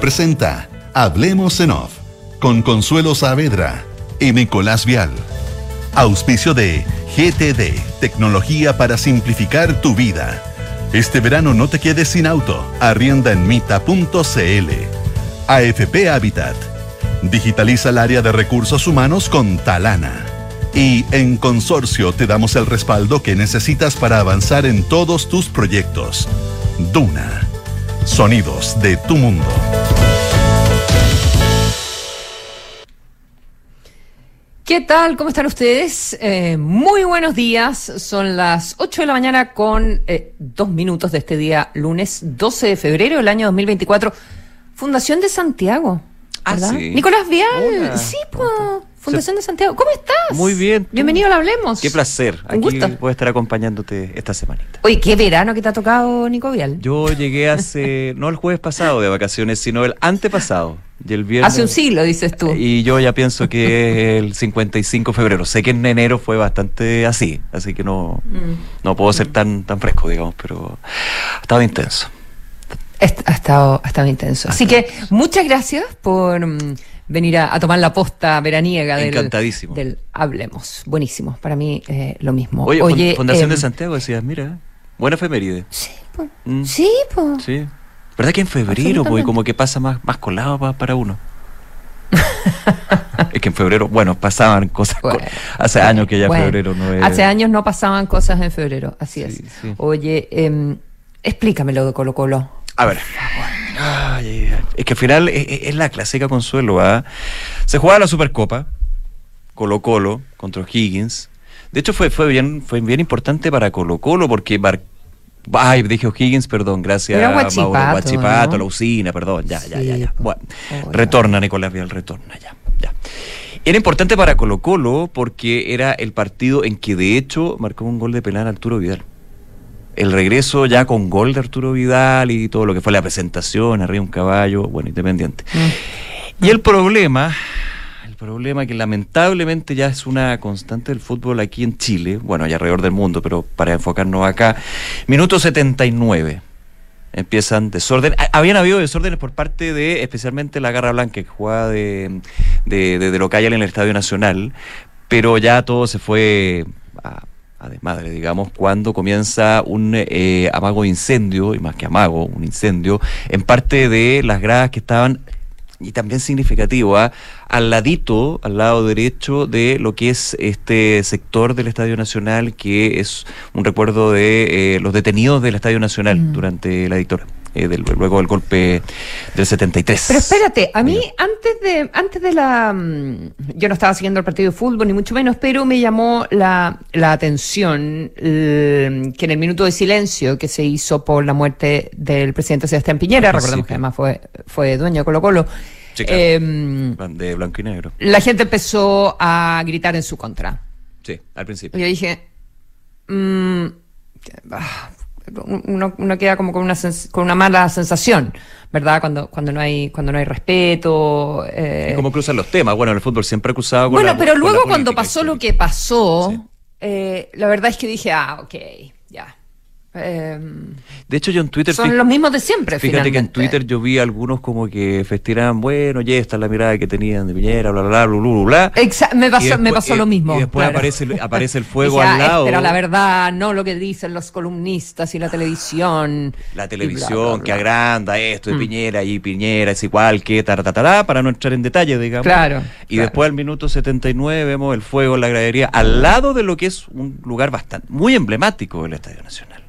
Presenta Hablemos en Off con Consuelo Saavedra y Nicolás Vial. Auspicio de GTD, tecnología para simplificar tu vida. Este verano no te quedes sin auto. Arrienda en mita.cl. AFP Habitat. Digitaliza el área de recursos humanos con Talana. Y en Consorcio te damos el respaldo que necesitas para avanzar en todos tus proyectos. Duna. Sonidos de tu mundo. ¿Qué tal? ¿Cómo están ustedes? Eh, muy buenos días. Son las 8 de la mañana con eh, dos minutos de este día, lunes 12 de febrero del año 2024. Fundación de Santiago. Ah, ¿verdad? sí. Nicolás Vial. Hola. Sí, pues. Fundación de Santiago. ¿Cómo estás? Muy bien. Bienvenido al Hablemos. Qué placer. Un Aquí gusto. a estar acompañándote esta semanita. Oye, qué verano que te ha tocado, Nico Vial. Yo llegué hace, no el jueves pasado de vacaciones, sino el antepasado. Y el viernes. Hace un siglo, dices tú. Y yo ya pienso que es el 55 de febrero. Sé que en enero fue bastante así, así que no, Mm. no puedo ser tan, tan fresco, digamos, pero ha estado intenso. Ha estado, ha estado intenso. Así que muchas gracias por mm, venir a, a tomar la posta veraniega del, Encantadísimo. del Hablemos. Buenísimo. Para mí, eh, lo mismo. Oye, Fun- Fundación em, de Santiago decías, mira, buena efeméride. Sí. Mm. Sí, po. Sí. ¿Verdad que en febrero, pues, como que pasa más, más colado pa- para uno? es que en febrero, bueno, pasaban cosas. Bueno, hace años que ya bueno, febrero no es. Hace años no pasaban cosas en febrero, así Sí, es. sí. Oye, em, explícamelo de Colo Colo. A ver. Ay. Es que al final es, la clásica consuelo. ¿ah? Se jugaba la Supercopa, Colo Colo contra O'Higgins. De hecho, fue, fue, bien, fue bien importante para Colo Colo porque. Ay, dije O'Higgins, perdón, gracias Era Mauro. Huachipato, Guachipato, ¿no? la usina, perdón, ya, ya, ya, ya. Bueno, Oh, retorna Nicolás Vial, retorna, ya, ya. Era importante para Colo Colo porque era el partido en que de hecho marcó un gol de penal Arturo Vidal el regreso ya con gol de Arturo Vidal y todo lo que fue la presentación, arriba un caballo, bueno, independiente. Mm. Y el problema, el problema que lamentablemente ya es una constante del fútbol aquí en Chile, bueno, y alrededor del mundo, pero para enfocarnos acá, minuto 79. Empiezan desorden. Ha- Habían habido desórdenes por parte de, especialmente la Garra Blanca, que jugaba de, de, de, de local en el Estadio Nacional, pero ya todo se fue a, a desmadre, digamos, cuando comienza un eh, amago de incendio, y más que amago, un incendio, en parte de las gradas que estaban, y también significativo, ¿ah? al ladito, al lado derecho de lo que es este sector del Estadio Nacional, que es un recuerdo de eh, los detenidos del Estadio Nacional Mm. durante la dictadura, eh, del- luego del golpe del 73. Pero espérate, a mí antes de antes de la mm, yo no estaba siguiendo el partido de fútbol ni mucho menos, pero me llamó la, la atención eh, que en el minuto de silencio que se hizo por la muerte del presidente Sebastián Piñera, Al recordemos que además fue fue dueño de Colo Colo. Sí, claro. em, de blanco y negro. la gente empezó a gritar en su contra. Sí, al Y principio. yo dije, mm, ah, uno, uno queda como con una, con una mala sensación, ¿verdad? Cuando, cuando no hay, cuando no hay respeto. eh, ¿Cómo cruzan los temas? Bueno, el fútbol siempre ha cruzado con bueno, la- pero con la luego cuando pasó lo que pasó, Sí. eh, la verdad es que dije, ah, ok, ya. Eh, De hecho, yo en Twitter... son los mismos de siempre, Fíjate que en finalmente. Twitter yo vi algunos como que festinaban, bueno, ya esta es la mirada que tenían de Piñera, bla, bla, bla, bla, bla, bla. Exa- me pasó, Y me después- pasó y- lo mismo. Y después claro. aparece, el- aparece el fuego Dije, al ah, lado. Pero la verdad, no lo que dicen los columnistas y la televisión. La televisión bla, bla, que agranda esto de Mm. Piñera y Piñera es igual que taratatara, para no entrar en detalle, digamos. Claro, Y claro. después al minuto 79 vemos el fuego en la gradería al lado de lo que es un lugar bastante muy emblemático del Estadio Nacional.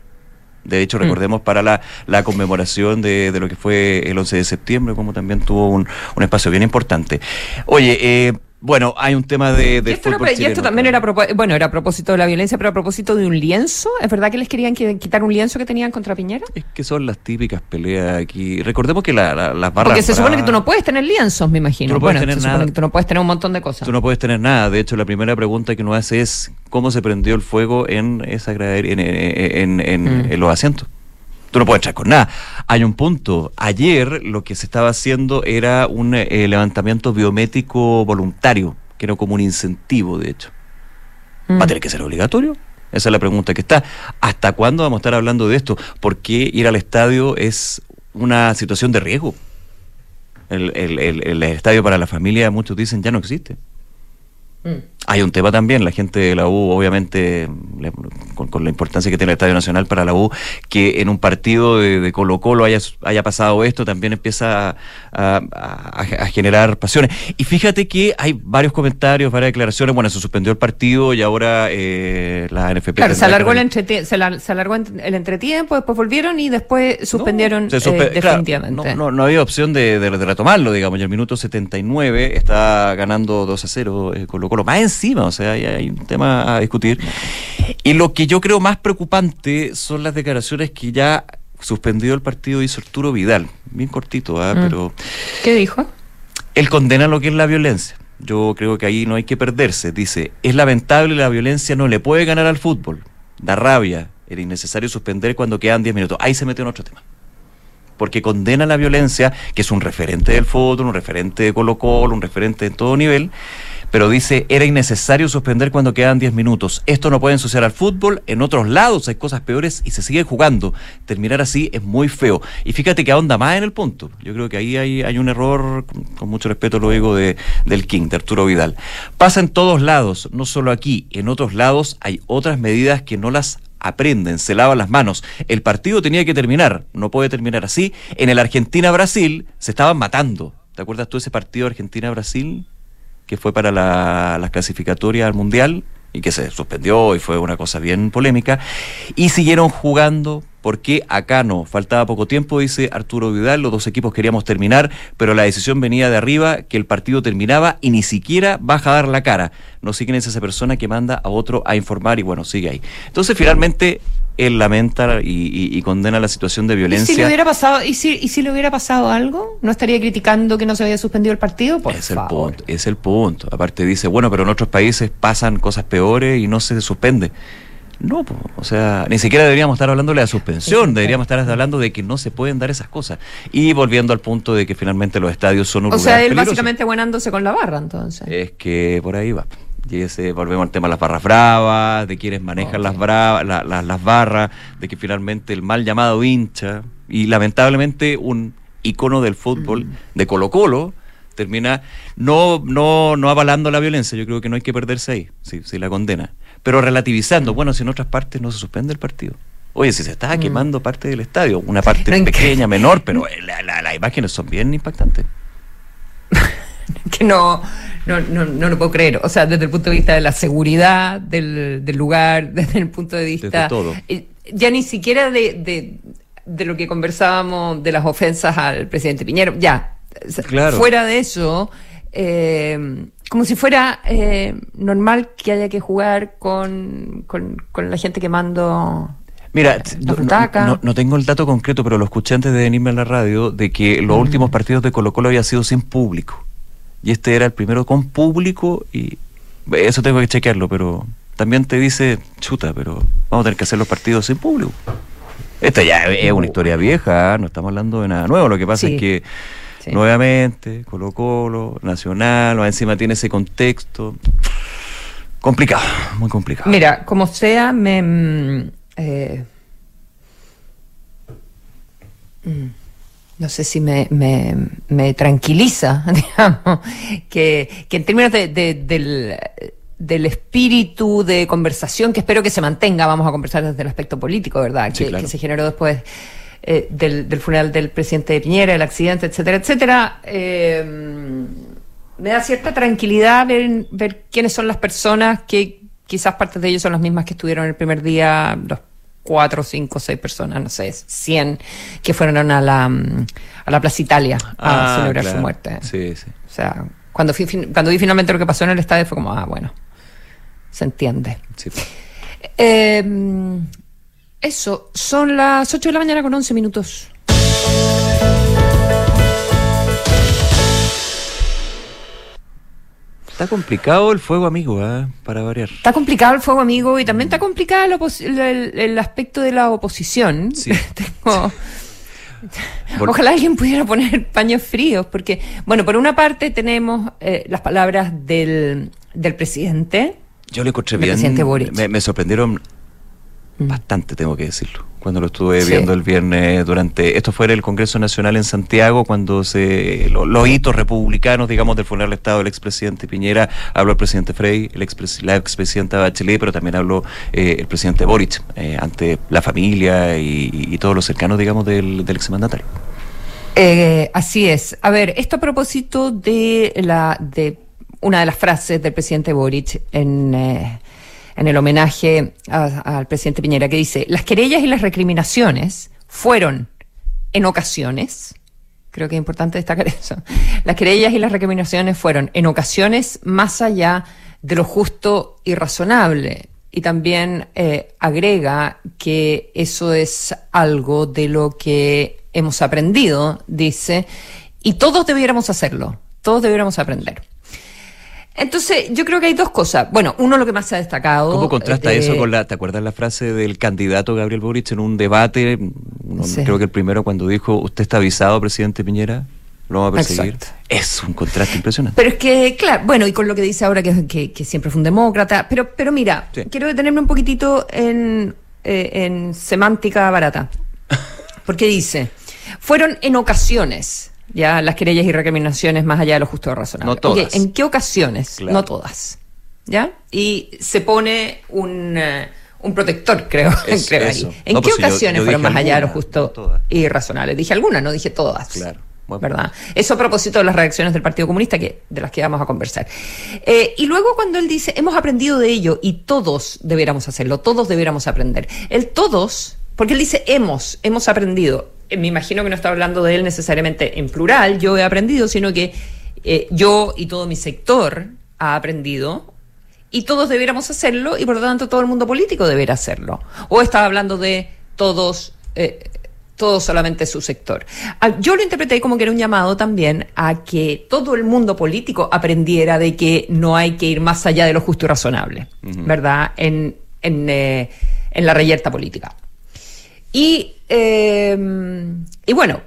De hecho, Mm. recordemos para la, la conmemoración de, de lo que fue el 11 de septiembre, como también tuvo un, un espacio bien importante. Oye, eh, bueno, hay un tema de, Y esto, era- fútbol y esto chileno, también claro. era, bueno, era a propósito de la violencia, pero a propósito de un lienzo. ¿Es verdad que les querían qui- quitar un lienzo que tenían contra Piñera? Es que son las típicas peleas aquí. Recordemos que la- la- las barras. Porque se supone que tú no puedes tener lienzos, me imagino. Tú no puedes bueno, tener se nada. que tú no puedes tener un montón de cosas. Tú no puedes tener nada. De hecho, la primera pregunta que uno hace es cómo se prendió el fuego en esa en, en- en- en- Mm. en los asientos. Tú no puedes entrar con nada. Hay un punto. Ayer lo que se estaba haciendo era un eh, levantamiento biométrico voluntario, que era como un incentivo, de hecho. Mm. ¿Va a tener que ser obligatorio? Esa es la pregunta que está. ¿Hasta cuándo vamos a estar hablando de esto? ¿Por qué ir al estadio es una situación de riesgo? El, el, el, el estadio para la familia, muchos dicen, ya no existe. Mm. Hay un tema también, la gente de la U, obviamente, con, la importancia que tiene el Estadio Nacional para la U, que en un partido de, Colo Colo haya, haya pasado esto, también empieza a, generar pasiones. Y fíjate que hay varios comentarios, varias declaraciones, bueno, se suspendió el partido y ahora eh, la NFP... Claro, se alargó, el se, alargó el entretiempo, después volvieron y después suspendieron eh, definitivamente. no, no, había opción de, retomarlo, digamos, y el minuto 79 está ganando 2 a 0 eh, Colo Colo. Más encima, o sea, hay, un tema a discutir. Y lo que yo creo más preocupante son las declaraciones que ya suspendió el partido hizo Arturo Vidal, bien cortito, ¿ah? mm. pero... ¿Qué dijo? Él condena lo que es la violencia. Yo creo que ahí no hay que perderse. Dice, es lamentable la violencia no le puede ganar al fútbol. Da rabia, era innecesario suspender cuando quedan 10 minutos. Ahí se mete en otro tema porque condena la violencia, que es un referente del fútbol, un referente de Colo Colo, un referente en todo nivel, pero dice, era innecesario suspender cuando quedan 10 minutos. Esto no puede ensuciar al fútbol, en otros lados hay cosas peores y se sigue jugando. Terminar así es muy feo. Y fíjate que ahonda más en el punto. Yo creo que ahí hay, un error, con, mucho respeto lo digo, de, del King, de Arturo Vidal. Pasa en todos lados, no solo aquí, en otros lados hay otras medidas que no las aprenden, se lavan las manos. El partido tenía que terminar, no puede terminar así. En el Argentina-Brasil se estaban matando. ¿Te acuerdas tú de ese partido Argentina-Brasil? Que fue para la, las clasificatorias al Mundial y que se suspendió y fue una cosa bien polémica, y siguieron jugando porque acá no, faltaba poco tiempo, dice Arturo Vidal, los dos equipos queríamos terminar, pero la decisión venía de arriba, que el partido terminaba y ni siquiera baja a dar la cara. No sé es esa persona que manda a otro a informar y bueno, sigue ahí. Entonces finalmente él lamenta y, condena la situación de violencia. ¿Y si le hubiera pasado, y si, y si le hubiera pasado algo? ¿No estaría criticando que no se había suspendido el partido? Por es el punto, es el punto. Aparte dice, bueno, pero en otros países pasan cosas peores y no se suspende. No, o sea, ni siquiera deberíamos estar hablando de la suspensión, deberíamos estar hablando de que no se pueden dar esas cosas. Y volviendo al punto de que finalmente los estadios son un O sea, él básicamente buenándose con la barra, entonces. Es que por ahí va. Y ese, volvemos al tema de las barras bravas, de quienes manejan las, bravas, las barras, de que finalmente el mal llamado hincha, y lamentablemente un icono del fútbol, mm. de Colo Colo, termina no, no, no avalando la violencia. Yo creo que no hay que perderse ahí, si, si la condena. Pero relativizando, bueno, si en otras partes no se suspende el partido. Oye, si se está mm. quemando parte del estadio, una parte pequeña, menor, pero las imágenes son bien impactantes. que no, no, no, no lo puedo creer. O sea, desde el punto de vista de la seguridad del, del lugar, desde el punto de vista. todo. Eh, ya ni siquiera de, de, lo que conversábamos de las ofensas al presidente Piñero. Ya. Claro. Fuera de eso, eh, como si fuera eh, normal que haya que jugar con, con, con la gente quemando Mira, no, no, tengo el dato concreto, pero lo escuché antes de venirme a la radio, de que los mm. últimos partidos de Colo Colo había sido sin público y este era el primero con público y eso tengo que chequearlo, pero también te dice, chuta, pero vamos a tener que hacer los partidos sin público. Esta ya es una historia vieja, no estamos hablando de nada nuevo, lo que pasa es que nuevamente Colo Colo, Nacional, encima tiene ese contexto. Complicado, muy complicado. Mira, como sea, me... Mm, eh, mm, no sé si me, me, me tranquiliza, digamos, que, que en términos de, del, del espíritu de conversación que espero que se mantenga, vamos a conversar desde el aspecto político, ¿verdad? que, se generó después eh, del, del, funeral del presidente de Piñera, el accidente, etcétera, etcétera. Eh, me da cierta tranquilidad ver, ver quiénes son las personas que quizás partes de ellos son las mismas que estuvieron el primer día, los cuatro, cinco, seis personas, no sé, cien, que fueron a la, a la Plaza Italia a ah, celebrar su muerte. Sí, sí. O sea, cuando, fui, cuando vi finalmente lo que pasó en el estadio fue como, ah, bueno, se entiende. Sí. Eh, eso, son las 8 de la mañana con 11 minutos. Está complicado el fuego amigo, ¿eh? para variar. Está complicado el fuego amigo y también está complicado el, aspecto de la oposición. Ojalá alguien pudiera poner paños fríos, porque, bueno, por una parte tenemos eh, las palabras del, del presidente. Yo le encontré bien. Me, me, sorprendieron mm. bastante, tengo que decirlo cuando lo estuve viendo el viernes durante. Esto fue en el Congreso Nacional en Santiago, cuando se los hitos republicanos, digamos, del funeral del Estado del expresidente Piñera, habló el presidente Frey, el la expresidenta Bachelet, pero también habló eh, el presidente Boric eh, ante la familia y, todos los cercanos, digamos, del, del exmandatario. Eh, así es. A ver, esto a propósito de la de una de las frases del presidente Boric en, eh, en el homenaje al presidente Piñera, que dice, las querellas y las recriminaciones fueron en ocasiones, creo que es importante destacar eso, las querellas y las recriminaciones fueron en ocasiones más allá de lo justo y razonable. Y también eh, agrega que eso es algo de lo que hemos aprendido, dice, y todos debiéramos hacerlo, todos debiéramos aprender. Entonces, yo creo que hay dos cosas. Bueno, uno lo que más se ha destacado. ¿Cómo contrasta eh, eso con la, ¿te acuerdas la frase del candidato Gabriel Boric en un debate? Creo que el primero cuando dijo, ¿usted está avisado, presidente Piñera? ¿Lo va a perseguir? Es un contraste impresionante. Pero es que, claro, bueno, y con lo que dice ahora que, que, siempre fue un demócrata, pero, pero mira, quiero detenerme un poquitito en, eh, en semántica barata. Porque dice, fueron en ocasiones ya las querellas y recriminaciones más allá de lo justo y razonable. No todas. ¿En qué ocasiones? No todas. ¿Ya? Y se pone un, eh, un protector, creo, creo ahí. ¿En qué pues ocasiones fueron más allá de lo justo y razonable? Dije algunas, no dije todas. Claro. ¿verdad? Eso a propósito de las reacciones del Partido Comunista, que, de las que vamos a conversar. Eh, y luego cuando él dice, hemos aprendido de ello y todos debiéramos hacerlo, todos debiéramos aprender. El todos, porque él dice, hemos, hemos aprendido. Eh, me imagino que no está hablando de él necesariamente en plural, yo he aprendido, sino que eh, yo y todo mi sector ha aprendido y todos debiéramos hacerlo y por lo tanto todo el mundo político debería hacerlo. O estaba hablando de todos, eh, todo solamente su sector. Ah, yo lo interpreté como que era un llamado también a que todo el mundo político aprendiera de que no hay que ir más allá de lo justo y razonable, ¿verdad? En, en, en la reyerta política. Y eh, y bueno,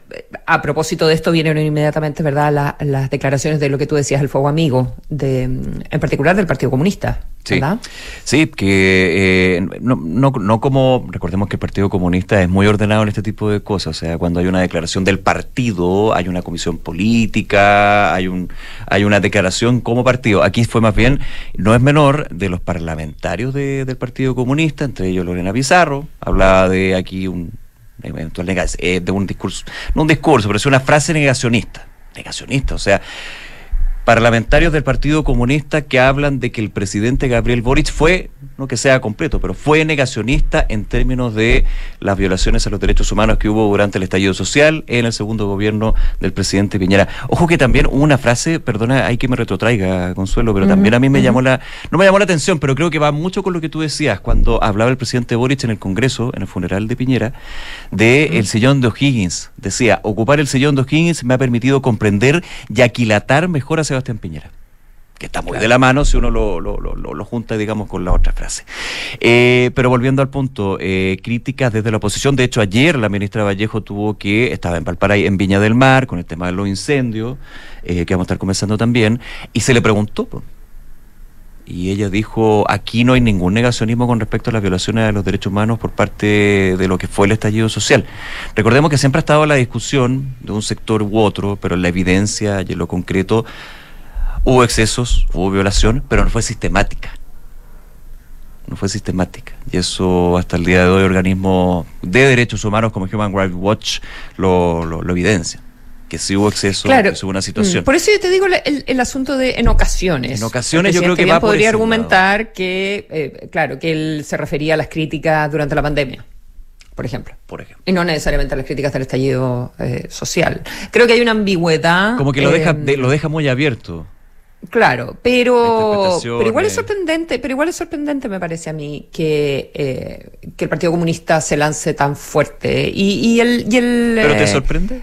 a propósito de esto vienen inmediatamente, ¿verdad?, las declaraciones de lo que tú decías, el fuego amigo, de, en particular del Partido Comunista. ¿verdad? Sí, que eh, no, no, no, como, recordemos que el Partido Comunista es muy ordenado en este tipo de cosas, o sea, cuando hay una declaración del partido, hay una comisión política, hay, un, hay una declaración como partido. Aquí fue más bien, no es menor, de los parlamentarios del Partido Comunista, entre ellos Lorena Pizarro, hablaba de aquí un de un discurso, no un discurso, pero es una frase negacionista, negacionista, o sea, parlamentarios del Partido Comunista que hablan de que el presidente Gabriel Boric fue, no que sea completo, pero fue negacionista en términos de las violaciones a los derechos humanos que hubo durante el estallido social en el segundo gobierno del presidente Piñera. Ojo que también hubo una frase, perdona, hay que me retrotraiga, Consuelo, pero también a mí me llamó la, no me llamó la atención, pero creo que va mucho con lo que tú decías cuando hablaba el presidente Boric en el Congreso, en el funeral de Piñera, de el sillón de O'Higgins. Decía, ocupar el sillón de O'Higgins me ha permitido comprender y aquilatar mejor hacia Sebastián Piñera que está muy de la mano si uno lo, lo, lo, junta, digamos, con la otra frase. Eh, pero volviendo al punto, eh, críticas desde la oposición. De hecho, ayer la ministra Vallejo tuvo que, estaba en Valparaíso, en Viña del Mar, con el tema de los incendios, eh, que vamos a estar comenzando también, y se le preguntó, y ella dijo, aquí no hay ningún negacionismo con respecto a las violaciones de los derechos humanos por parte de lo que fue el estallido social. Recordemos que siempre ha estado la discusión de un sector u otro, pero en la evidencia y en lo concreto hubo excesos, hubo violación, pero no fue sistemática. No fue sistemática. Y eso hasta el día de hoy organismos de derechos humanos como Human Rights Watch lo, lo evidencian que si hubo exceso, hubo una situación. Mm, por eso yo te digo el, asunto de en ocasiones. En ocasiones yo creo que va podría argumentar que, eh, claro, que él se refería a las críticas durante la pandemia. Por ejemplo. Por ejemplo. Y no necesariamente a las críticas del estallido eh, social. Creo que hay una ambigüedad. Como que lo, deja, lo deja muy abierto. Claro, pero, pero igual es sorprendente, pero igual es sorprendente me parece a mí que, eh, que el Partido Comunista se lance tan fuerte y, y el, y el ¿Pero te sorprende?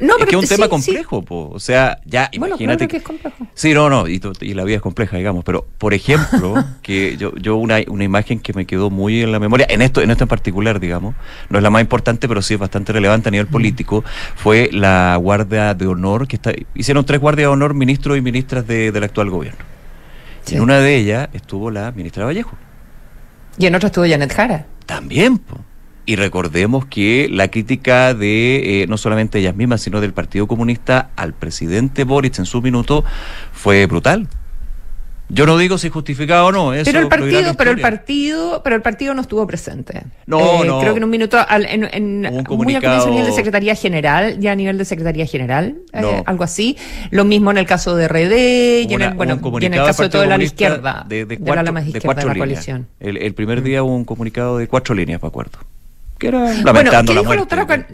No, es que es un tema complejo, o sea, ya imagínate que es complejo. Sí, no, no, y, la vida es compleja, digamos, pero por ejemplo, que yo, yo una, una imagen que me quedó muy en la memoria, en esto, en esto en particular, digamos, no es la más importante, pero sí es bastante relevante a nivel político, fue la guardia de honor, que está, hicieron tres guardias de honor ministros y ministras de, del actual gobierno. En una de ellas estuvo la ministra Vallejo. Y en otra estuvo Janet Jara. También, pues Y recordemos que la crítica de eh, no solamente ellas mismas, sino del Partido Comunista al presidente Boric en su minuto fue brutal. Yo no digo si justificado o no. Eso pero el partido, la pero el partido, pero el partido no estuvo presente. No, Eh, no. Creo que en un minuto, al- en, en- un comunicado- a nivel de secretaría general, ya a nivel de secretaría general, eh, algo así. Lo mismo en el caso de RD y en el, bueno, y en el caso de toda la izquierda, de, de ala más izquierda de la coalición. El, el primer día hubo un comunicado de cuatro líneas, me acuerdo. Que era Bueno, ¿qué la dijo, muerte. Lautaro Car-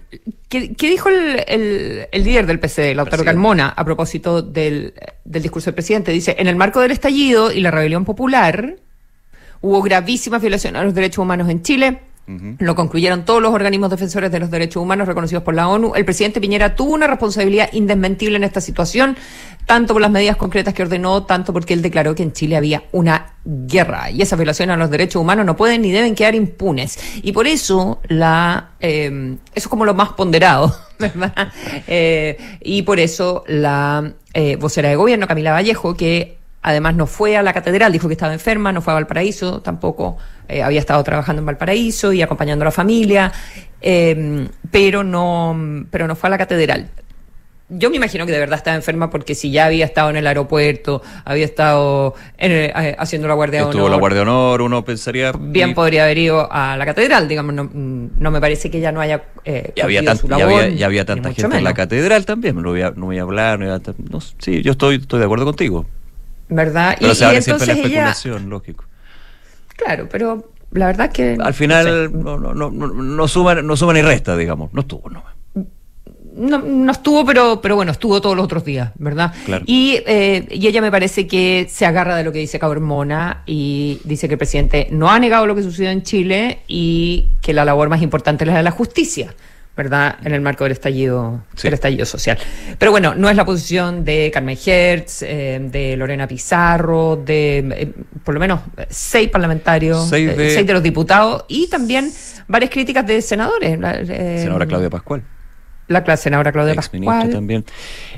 qué- qué dijo el, el- el líder del PC, Lautaro Presidente. Carmona, a propósito del, del discurso del presidente? Dice, en el marco del estallido y la rebelión popular, hubo gravísimas violaciones a los derechos humanos en Chile. Lo concluyeron todos los organismos defensores de los derechos humanos reconocidos por la ONU. El presidente Piñera tuvo una responsabilidad indesmentible en esta situación, tanto por las medidas concretas que ordenó, tanto porque él declaró que en Chile había una guerra y esas violaciones a los derechos humanos no pueden ni deben quedar impunes. Y por eso la eh, eso es como lo más ponderado, ¿verdad? Eh, y por eso la eh, vocera de gobierno, Camila Vallejo, que Además no fue a la catedral, dijo que estaba enferma, no fue a Valparaíso, tampoco eh, había estado trabajando en Valparaíso y acompañando a la familia, eh, pero no, pero no fue a la catedral. Yo me imagino que de verdad estaba enferma porque si ya había estado en el aeropuerto, había estado en el- eh, haciendo la guardia de Estuvo honor, la Guardia de Honor, uno pensaría. bien y- podría haber ido a la catedral, digamos, no, no me parece que ella no haya eh, Y había, tan- su labor, había, tanta gente en la catedral también. No voy a, no voy a hablar. No voy a- no, sí, yo estoy, estoy de acuerdo contigo. ¿Verdad? Pero y, se y siempre la entonces ella, especulación, lógico. claro, pero la verdad que Al final no, no, no, no, no suma, no suma ni resta, digamos. No estuvo, no. No, no estuvo, pero, pero bueno, estuvo todos los otros días, ¿verdad? Claro. Y, eh, y ella me parece que se agarra de lo que dice Cabermona y dice que el presidente no ha negado lo que sucedió en Chile y que la labor más importante es la de la justicia, ¿verdad? En el marco del estallido, Sí. del estallido social. Pero bueno, no es la posición de Carmen Hertz, eh, de Lorena Pizarro, de eh, por lo menos seis parlamentarios, Seis eh, de- seis de los diputados y también varias críticas de senadores. eh, Senadora Claudia Pascual. La clase senadora Claudia Pascual. también.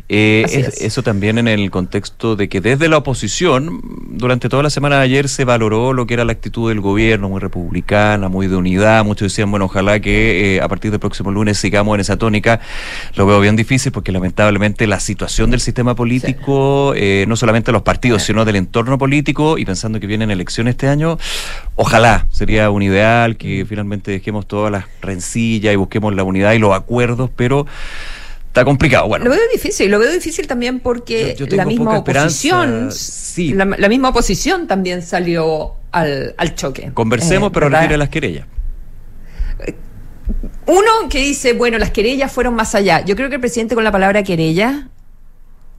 Eh, es- es. Eso también en el contexto de que desde la oposición, durante toda la semana de ayer se valoró lo que era la actitud del gobierno, muy republicana, muy de unidad. Muchos decían, bueno, ojalá que eh, a partir del próximo lunes sigamos en esa tónica. Lo veo bien difícil porque lamentablemente la situación del sistema político, eh, no solamente los partidos, sino del entorno político, y pensando que vienen elecciones este año, ojalá sería un ideal que finalmente dejemos todas las rencillas y busquemos la unidad y los acuerdos, pero está complicado. Bueno, Lo veo difícil, lo veo difícil también porque Yo- yo tengo la misma oposición, sí. la, la misma oposición también salió al, al choque. conversemos, Eh, pero retire las querellas. Uno que dice, bueno, las querellas fueron más allá. Yo creo que el presidente con la palabra querella,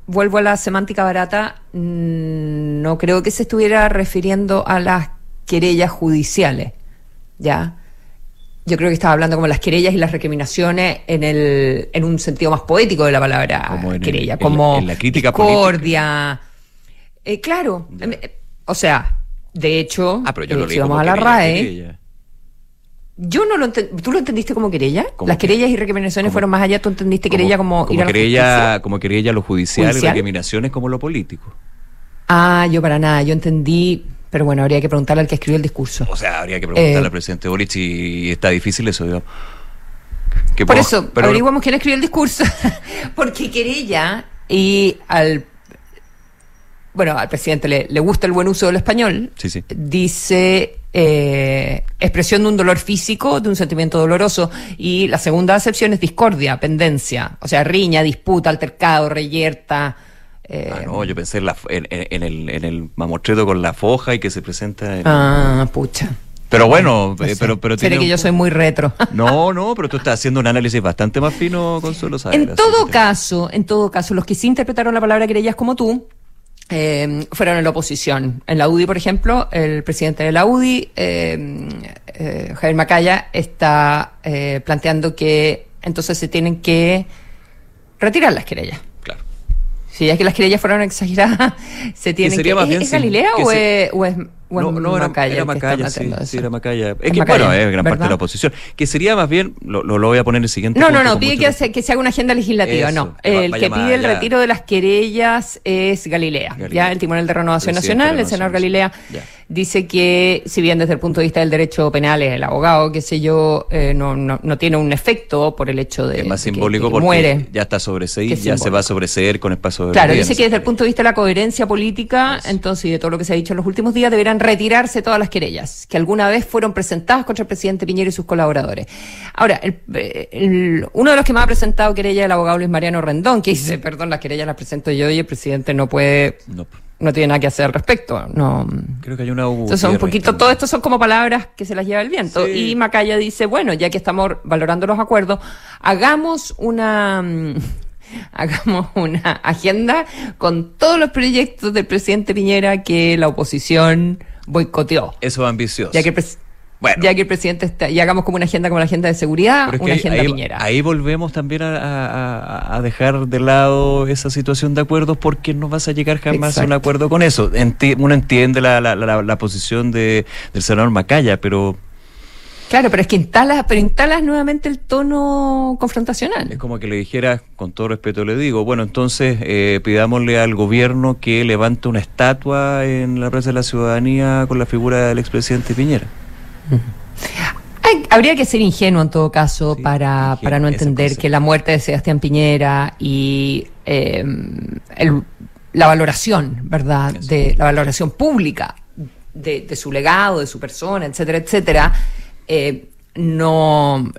vuelvo a la semántica barata, mm, no creo que se estuviera refiriendo a las querellas judiciales, ¿ya? Yo creo que estaba hablando como las querellas y las recriminaciones en el en un sentido más poético de la palabra Como en el- querella, como en la crítica discordia. Eh, claro, eh, o sea, de hecho, Ah, pero yo eh, lo si vamos a la querella, RAE, querella. yo no lo entendí. ¿Tú lo entendiste como querella? Las que- querellas y recriminaciones como- fueron más allá. ¿Tú entendiste querella como, ir a la querella, como querella lo judicial, y ¿Judicial? recriminaciones como lo político. Ah, yo para nada. Yo entendí. Pero bueno, habría que preguntarle al que escribió el discurso. O sea, habría que preguntarle Eh, al presidente Boric si está difícil eso. Digo. Que Por po- eso, pero- averiguamos quién escribió el discurso. Porque querella y al. Bueno, al presidente le, le gusta el buen uso del español. Sí, sí. Dice eh, expresión de un dolor físico, de un sentimiento doloroso. Y la segunda acepción es discordia, pendencia. O sea, riña, disputa, altercado, reyerta. Eh, Ah, no, yo pensé en, la, en, el, en el mamotreto con la foja y que se presenta. en- Ah, pucha. Pero bueno, No eh, sé. pero, pero tiene que yo soy muy retro. No, no, pero tú estás haciendo un análisis bastante más fino, Consuelo Saavedra, En todo caso, en todo caso, los que sí interpretaron la palabra querellas como tú eh, fueron en la oposición. En la UDI, por ejemplo, el presidente de la UDI, eh, eh, Javier Macaya, está eh, planteando que entonces se tienen que retirar las querellas. Si es que las querellas fueron exageradas, se tienen sería que... más ¿Es, bien es Galilea o, se- es, o es No, no, era, Macaya era el que Macaya, sí, sí, era Macaya. Es, Es que, Macaya, bueno, es gran parte de ¿verdad? la oposición. Que sería más bien, lo, lo, lo voy a poner en el siguiente No, punto no, no, pide que, se, que se haga una agenda legislativa, Eso, no. que El que pide el allá. retiro de las querellas es Galilea, Galilea. ya el Tribunal de Renovación Presidente de Nacional, el Renovación senador Nacional. Galilea. Ya. dice que si bien desde el punto de vista del derecho penal es el abogado, qué sé yo, eh, no, no, no, tiene un efecto por el hecho de es más que, simbólico que porque muere. ya está sobreseído, ya se va a sobreseer con el paso de Claro, dice que desde el punto de vista de la coherencia política, entonces, y de todo lo que se ha dicho en los últimos días, deberán retirarse todas las querellas que alguna vez fueron presentadas contra el presidente Piñera y sus colaboradores. Ahora, el, el, uno de los que más ha presentado querella es el abogado Luis Mariano Rendón, que dice, perdón, las querellas las presento yo y el presidente no puede... No no tiene nada que hacer al respecto. No. Creo que hay una Entonces, un poquito, todo esto son como palabras que se las lleva el viento. Sí. Y Macaya dice, bueno, ya que estamos valorando los acuerdos, hagamos una hagamos una agenda con todos los proyectos del presidente Piñera que la oposición boicoteó. Eso es ambicioso. Ya que bueno. Ya que el presidente está, y hagamos como una agenda como la agenda de seguridad, una ahí, agenda ahí, piñera. Ahí volvemos también a, a, a, dejar de lado esa situación de acuerdos porque no vas a llegar jamás Exacto. a un acuerdo con eso. Enti uno entiende la, la, la, la posición de, del senador Macaya, pero Claro, pero es que instalas, pero instalas nuevamente el tono confrontacional. Es como que le dijera, con todo respeto le digo, bueno, entonces eh, pidámosle al gobierno que levante una estatua en la Plaza de la Ciudadanía con la figura del expresidente Piñera. Hay, habría que ser ingenuo en todo caso sí, para, para no entender que la muerte de Sebastián Piñera y eh, el, la valoración, ¿verdad? Eso. De la valoración pública de, de, su legado, de su persona, etcétera, etcétera, eh, no,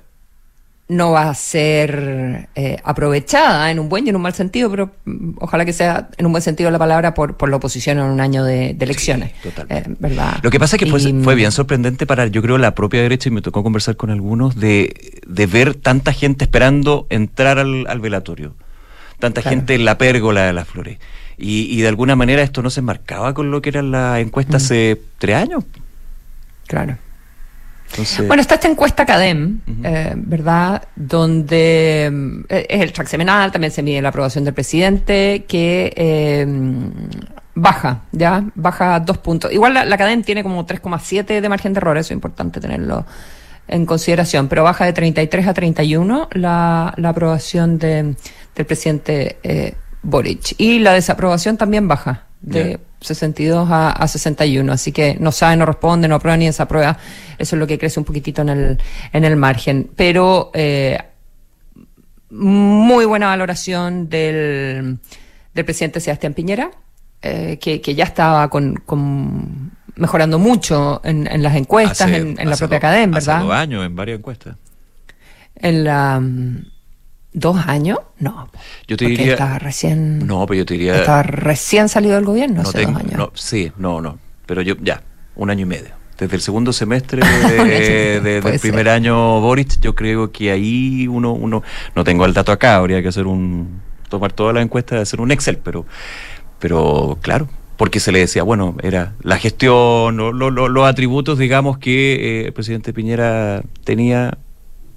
no va a ser eh, aprovechada en un buen y en un mal sentido, pero mm, ojalá que sea en un buen sentido la palabra por, por la oposición en un año de, de elecciones. Sí, eh, ¿verdad? Lo que pasa es que y, fue, fue, bien sorprendente para, yo creo, la propia derecha, y me tocó conversar con algunos, de, de ver tanta gente esperando entrar al, al velatorio. Tanta claro. gente en la pérgola de las flores. Y, y, de alguna manera esto no se marcaba con lo que era la encuesta mm. hace tres años. Claro. Entonces... Bueno, está esta encuesta CADEM, uh -huh. eh, ¿verdad? Donde eh, es el track semanal, también se mide la aprobación del presidente, que eh, baja, ¿ya? Baja dos puntos. Igual la, la CADEM tiene como 3,7 de margen de error, eso es importante tenerlo en consideración, pero baja de 33 a 31 la, la aprobación de, del presidente eh, Boric. Y la desaprobación también baja de yeah. 62 a, a, 61. Así que no sabe, no responde, no aprueba ni desaprueba. Eso es lo que crece un poquitito en el, en el margen. Pero eh, muy buena valoración del, del presidente Sebastián Piñera, eh, que, que, ya estaba con, con mejorando mucho en, en las encuestas, hace, en, en la propia cadena, ¿verdad? Hace dos años en varias encuestas. En la ¿Dos años? No. Yo te diría. Estaba recién. No, pero yo te diría. Estaba recién salido del gobierno no hace tengo, dos años. No, sí, no, no. Pero yo, ya, un año y medio. Desde el segundo semestre de, de, del primer año Boris, yo creo que ahí uno, uno. No tengo el dato acá, habría que hacer un. tomar toda la encuesta hacer un Excel, pero. Pero, claro, porque se le decía, bueno, era la gestión, lo, lo, lo, los atributos, digamos, que eh, el presidente Piñera tenía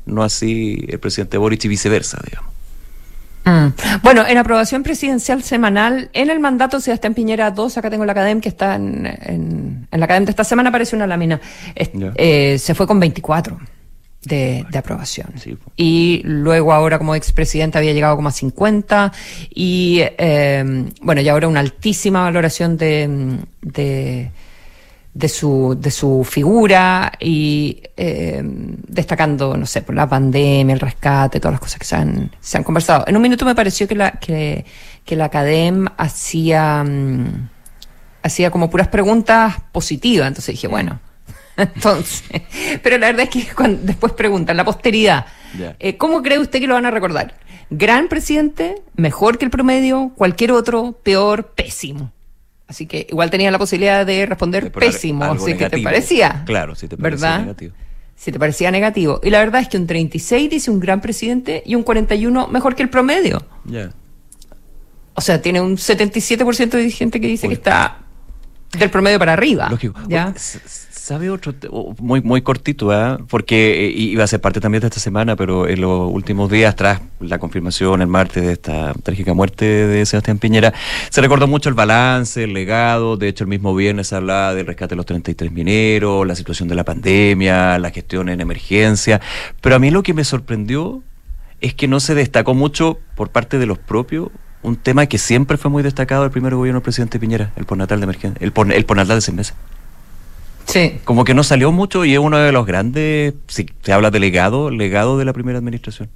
no así el presidente Boric y viceversa, digamos. Mm. Bueno, en aprobación presidencial semanal, en el mandato Sebastián Piñera 2, acá tengo la academia que está en, en, en la academia de esta semana, aparece una lámina, eh, se fue con 24 de, de aprobación. Sí. Y luego ahora como expresidente había llegado como a 50 y eh, bueno, y ahora una altísima valoración de, de de su, de su figura y eh, destacando, no sé, por la pandemia, el rescate, todas las cosas que se han, se han conversado. En un minuto me pareció que la, que, que la academ hacía, um, hacía como puras preguntas positivas, entonces dije, bueno, entonces, pero la verdad es que cuando después preguntan, la posteridad, yeah. eh, ¿cómo cree usted que lo van a recordar? ¿Gran presidente? ¿Mejor que el promedio? ¿Cualquier otro? ¿Peor? ¿Pésimo? Así que igual tenía la posibilidad de responder Pero pésimo, si que te parecía. Claro, si te parecía ¿verdad? negativo. Si te parecía negativo. Y la verdad es que un 36 dice un gran presidente y un 41 mejor que el promedio. Ya. Yeah. O sea, tiene un 77% de gente que dice Uy. que está del promedio para arriba. Lógico. ¿ya? ¿Sabe otro? Muy, muy cortito, ¿eh? porque iba a ser parte también de esta semana, pero en los últimos días, tras la confirmación el martes de esta trágica muerte de Sebastián Piñera, se recordó mucho el balance, el legado. De hecho, el mismo viernes hablaba del rescate de los 33 mineros, la situación de la pandemia, la gestión en emergencia. Pero a mí lo que me sorprendió es que no se destacó mucho por parte de los propios un tema que siempre fue muy destacado del primer gobierno del presidente Piñera, el postnatal de emergencia, el, el postnatal de seis meses. Sí. Como que no salió mucho y es uno de los grandes, si se habla de legado, legado de la primera administración.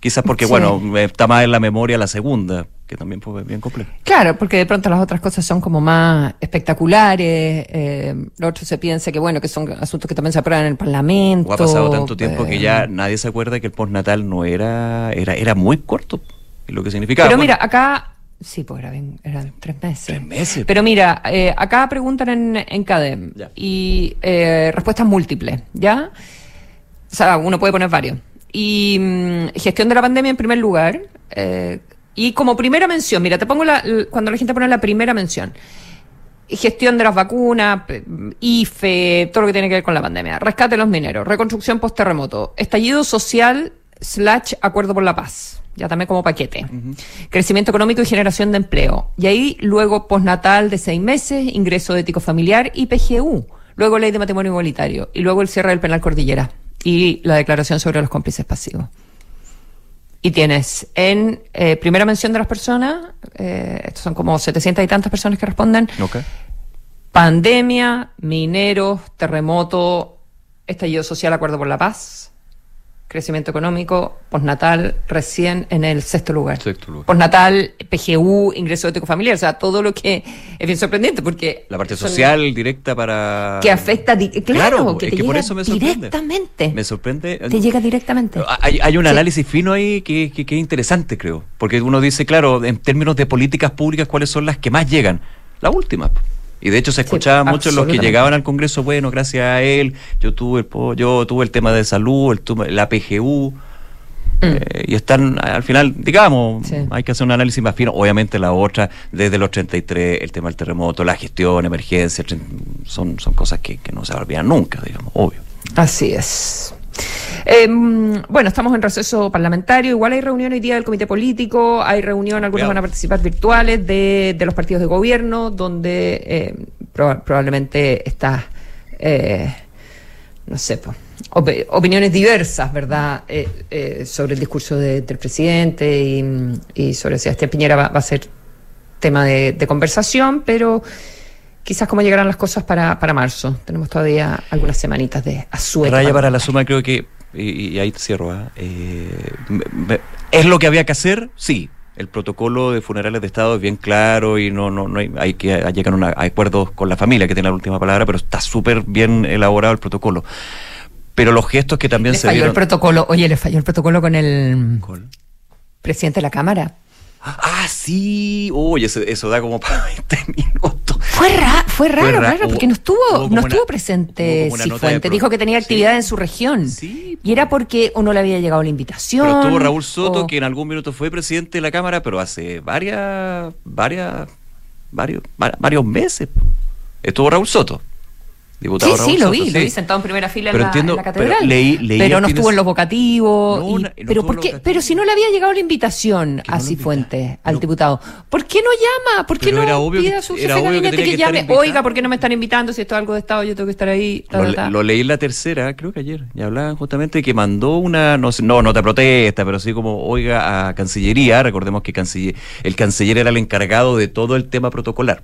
Quizás porque, Sí. bueno, está más en la memoria la segunda, que también fue bien compleja. Claro, porque de pronto las otras cosas son como más espectaculares, eh, lo otro se piensa que bueno, que son asuntos que también se aprueban en el Parlamento. O ha pasado tanto tiempo que eh, ya nadie se acuerda que el postnatal no era, era, era muy corto. Lo que significaba. Pero bueno, mira, acá, sí, pues era bien- eran tres meses. Tres meses. Pero mira, eh, acá preguntan en, en CADEM Ya. y eh, respuestas múltiples, ¿ya? O sea, uno puede poner varios. Y mm, gestión de la pandemia en primer lugar. eh, y como primera mención, mira, te pongo la, cuando la gente pone la primera mención. Gestión de las vacunas, IFE, todo lo que tiene que ver con la pandemia. Rescate de los mineros, reconstrucción post-terremoto, estallido social slash acuerdo por la paz. Ya también como paquete. Crecimiento económico y generación de empleo. Y ahí luego postnatal de seis meses, ingreso ético familiar y PGU. Luego ley de matrimonio igualitario. Y luego el cierre del penal cordillera. Y la declaración sobre los cómplices pasivos. Y tienes en eh, primera mención de las personas, eh, estos son como 700 y tantas personas que responden, Ok. pandemia, mineros, terremoto, estallido social, acuerdo por la paz, crecimiento económico, postnatal, recién en el sexto lugar. Sexto lugar. Postnatal, PGU, ingreso ético familiar, o sea, todo lo que es bien sorprendente porque... La parte social directa para. Que afecta, claro, que es que por llega eso me sorprende. directamente. Me sorprende. Te llega directamente. Hay, hay un Sí. análisis fino ahí que, que, que es interesante, creo. Porque uno dice, claro, en términos de políticas públicas, ¿cuáles son las que más llegan? La última. Y de hecho se Sí, escuchaba mucho en los que llegaban al Congreso, bueno, gracias a él, yo tuve el, yo tuve el tema de salud, el la PGU, eh, y están al final, digamos, Mm. Sí. hay que hacer un análisis más fino. Obviamente la otra, desde los 33, el tema del terremoto, la gestión, emergencia, son, son cosas que, que no se olvidan nunca, digamos, obvio. Así es. Eh, bueno, estamos en receso parlamentario. Igual hay reunión hoy día del comité político, hay reunión, algunos van a participar virtuales de, de los partidos de gobierno, donde eh, proba- probablemente está, eh, no sé, opi- opiniones diversas, ¿verdad?, Eh, eh, sobre el discurso de- del presidente y, y sobre Sebastián Piñera va, va a ser tema de, de conversación, pero quizás cómo llegarán las cosas para, para marzo. Tenemos todavía algunas semanitas de asueto. Raya para la suma, creo que, y, y ahí te cierro, ¿ah? Eh, me- me- ¿es lo que había que hacer? Sí. El protocolo de funerales de Estado es bien claro y no, no, no hay, hay que llegar a, acuerdos con la familia, que tiene la última palabra, pero está súper bien elaborado el protocolo. Pero los gestos que también Le se falló el protocolo. Oye, le falló el protocolo con el presidente de la Cámara. Ah, sí. Uy, eso, eso da como para 20 minutos. Fue, ra- fue raro, ra- raro, porque no estuvo, no estuvo presente Cifuentes. pro- Dijo que tenía Sí. actividad en su región. Sí, Y era porque o no le había llegado la invitación. Pero estuvo Raúl Soto, o- que en algún minuto fue presidente de la Cámara, pero hace varias, varias, varios, va- varios meses. Estuvo Raúl Soto, diputado Sí, Raúl sí, lo Soto, vi, lo sí. vi sentado en primera fila en la, entiendo- en la pero catedral. leí- leí Pero no estuvo en los vocativos. No, y- no pero, estuvo ¿por en los qué? vocativos. pero si no le había llegado la invitación no a Cifuentes, al no. diputado, ¿por qué no llama? ¿Por qué no era obvio pide a su jefe que gabinete que, que llame? invitado. Oiga, ¿por qué no me están invitando? Si esto es algo de Estado, yo tengo que estar ahí. ta, Lo, ta, le- ta. lo leí en la tercera, creo que ayer, y hablaban justamente de que mandó una, no, sé, no nota de protesta, pero sí como, oiga, a Cancillería, recordemos que canciller- el canciller era el encargado de todo el tema protocolar.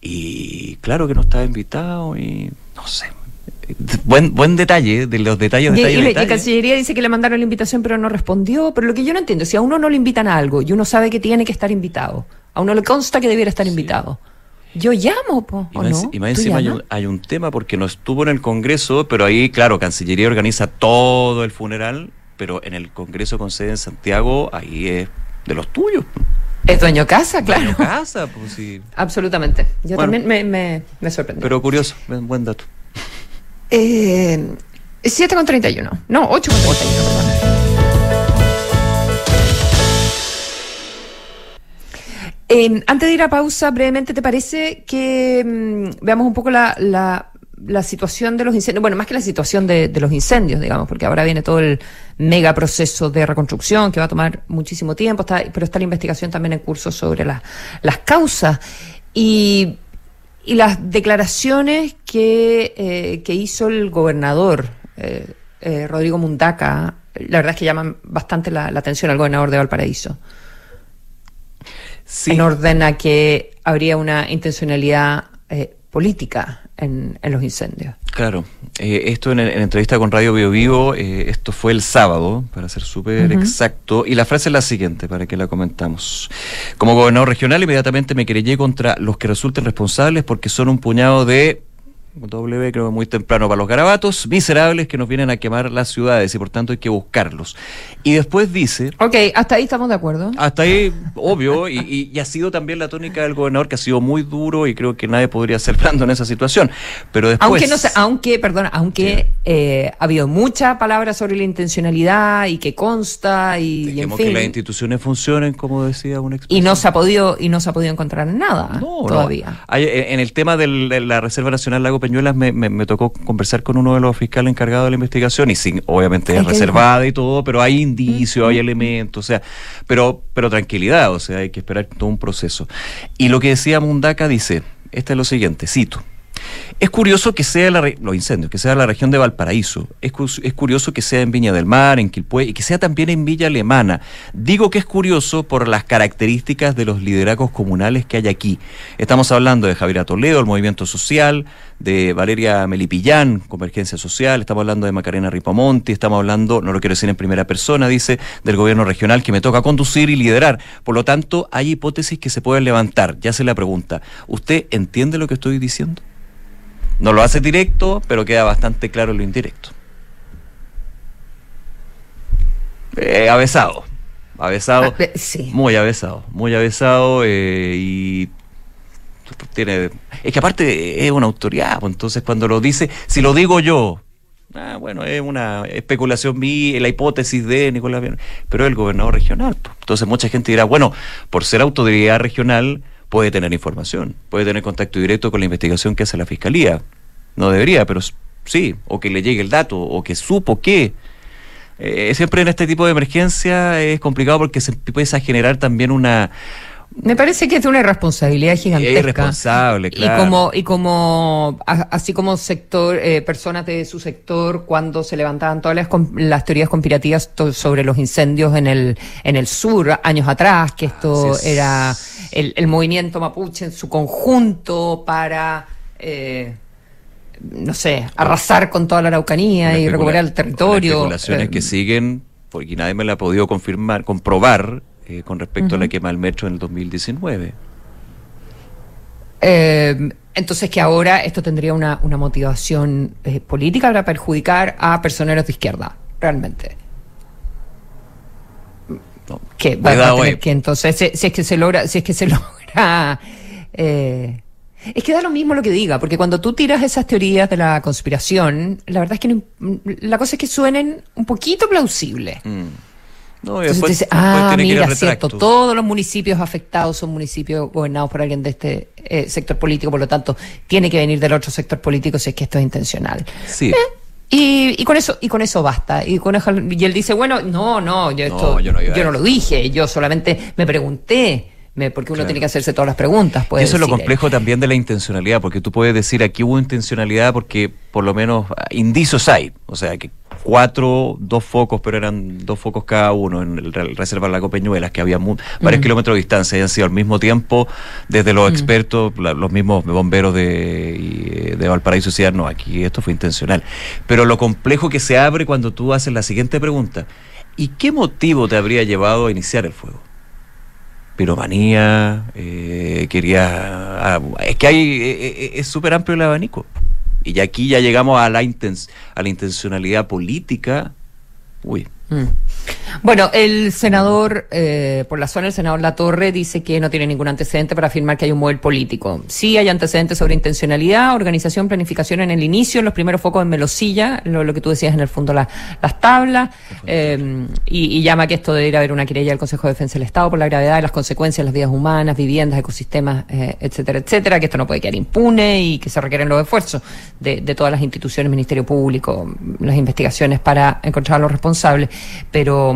Y claro que no estaba invitado y no sé. Buen, buen detalle, de los detalles, Y, detalles, y y detalles. Cancillería dice que le mandaron la invitación, pero no respondió. Pero lo que yo no entiendo, si a uno no le invitan a algo y uno sabe que tiene que estar invitado, a uno le consta que debiera estar invitado. Yo llamo, po, Y ¿o más, no? y más ¿Tú encima hay un, hay un tema porque no estuvo en el Congreso, pero ahí, claro, Cancillería organiza todo el funeral, pero en el Congreso con sede en Santiago, ahí es de los tuyos. Es dueño casa, claro. Dueño casa, pues sí. Absolutamente. Yo Bueno. también me, me, me sorprendí. Pero curioso, buen, dato. Eh, 7 con 31. No, 8 con 31, perdón. Eh, antes de ir a pausa, brevemente, ¿te parece que mm, veamos un poco la, la, la situación de los incendios? Bueno, más que la situación de, de los incendios, digamos, porque ahora viene todo el mega proceso de reconstrucción que va a tomar muchísimo tiempo, está, pero está la investigación también en curso sobre la- las causas. Y y las declaraciones que, eh, que hizo el gobernador eh, eh, Rodrigo Mundaca, la verdad es que llaman bastante la, la atención al gobernador de Valparaíso. Sí. En orden a que habría una intencionalidad eh, política en, los incendios. Claro, eh, esto en, entrevista con Radio Bio Vivo, eh, esto fue el sábado, para ser súper exacto, y la frase es la siguiente, para que la comentamos. Como gobernador regional, inmediatamente me querellé contra los que resulten responsables porque son un puñado de W creo muy temprano para los garabatos, miserables que nos vienen a quemar las ciudades y por tanto hay que buscarlos. Y después dice... Ok, hasta ahí estamos de acuerdo. Hasta ahí, obvio, y, ha sido también la tónica del gobernador que ha sido muy duro y creo que nadie podría ser blando en esa situación. Pero después... Aunque, no aunque perdona, aunque eh, ha habido mucha palabra sobre la intencionalidad y que consta y, en fin, que las instituciones funcionen como decía un experto. Y no se ha podido, y no se ha podido encontrar nada todavía. en el tema de la Reserva Nacional Lago Peñuelas me, me, tocó conversar con uno de los fiscales encargados de la investigación y sin, obviamente es reservada y todo, pero hay indicios, hay elementos, o sea, pero, pero tranquilidad, o sea, hay que esperar todo un proceso. Y lo que decía Mundaca dice, este es lo siguiente, cito. Es curioso que sea la, los incendios, que sea la región de Valparaíso. Es, es, curioso que sea en Viña del Mar, en Quilpué y que sea también en Villa Alemana. Digo que es curioso por las características de los liderazgos comunales que hay aquí. Estamos hablando de Javier Toledo, el movimiento social, de Valeria Melipillán, Convergencia Social, estamos hablando de Macarena Ripamonti, estamos hablando, no lo quiero decir en primera persona, dice, del gobierno regional que me toca conducir y liderar. Por lo tanto, hay hipótesis que se pueden levantar. Ya se la pregunta, ¿usted entiende lo que estoy diciendo? No lo hace directo, pero queda bastante claro lo indirecto. Eh, avesado. Avesado. Ah, muy avesado. Muy avesado eh, y tiene... Es que aparte es una autoridad, pues, entonces cuando lo dice, si lo digo yo, ah, bueno, es una especulación mía, la hipótesis de Nicolás pero es el gobernador regional. Pues. Entonces mucha gente dirá, bueno, por ser autoridad regional puede tener información, puede tener contacto directo con la investigación que hace la fiscalía. No debería, pero sí, o que le llegue el dato, o que supo que. Eh, siempre en este tipo de emergencia es complicado porque se empieza a generar también una, me parece que es una irresponsabilidad gigantesca. irresponsable, claro. Y como, y como así como sector, eh, personas de su sector, cuando se levantaban todas las, las teorías conspirativas sobre los incendios en el, en el sur, años atrás, que esto era el, el, movimiento mapuche en su conjunto para, eh, no sé, arrasar con toda la Araucanía y recuperar el territorio. especulaciones que siguen, porque nadie me la ha podido confirmar, comprobar eh, con respecto a la quema del metro en el 2019. Eh, entonces que ahora esto tendría una, una motivación eh, política para perjudicar a personeros de izquierda, realmente. que va a tener que entonces, si, es que se logra, si es que se logra es que da lo mismo lo que diga, porque cuando tú tiras esas teorías de la conspiración, la verdad es que la cosa es que suenen un poquito plausibles. Mm. No, Entonces ah, mira, cierto, todos los municipios afectados son municipios gobernados por alguien de este eh, sector político, por lo tanto, tiene que venir del otro sector político si es que esto es intencional. Sí. Eh, y, y, con eso y con eso basta y con y él dice bueno no no yo esto yo, no, lo dije yo solamente me pregunté porque uno tiene que hacerse todas las preguntas. Eso es lo complejo también de la intencionalidad, porque tú puedes decir aquí hubo intencionalidad porque por lo menos indicios hay, o sea, que cuatro, dos focos, pero eran dos focos cada uno en el Reserva Lago Peñuelas, que había varios kilómetros de distancia, habían sido al mismo tiempo, desde los expertos, los mismos bomberos de, de Valparaíso decían, no, aquí esto fue intencional. Pero lo complejo que se abre cuando tú haces la siguiente pregunta, ¿y qué motivo te habría llevado a iniciar el fuego? piromanía, eh, quería... Ah, es que hay, eh, eh, es súper amplio el abanico. Y aquí ya llegamos a la, a la intencionalidad política. Uy. Mm. Bueno, el senador, eh, por la zona, el senador La Torre dice que no tiene ningún antecedente para afirmar que hay un modelo político. Sí hay antecedentes sobre intencionalidad, organización, planificación en el inicio, en los primeros focos en Melosilla, lo, que tú decías en el fondo, las tablas, eh, y, llama que esto debería haber una querella del Consejo de Defensa del Estado por la gravedad y las consecuencias, las vidas humanas, viviendas, ecosistemas, eh, etcétera, etcétera, que esto no puede quedar impune y que se requieren los esfuerzos de, de todas las instituciones, Ministerio Público, las investigaciones para encontrar a los responsables, pero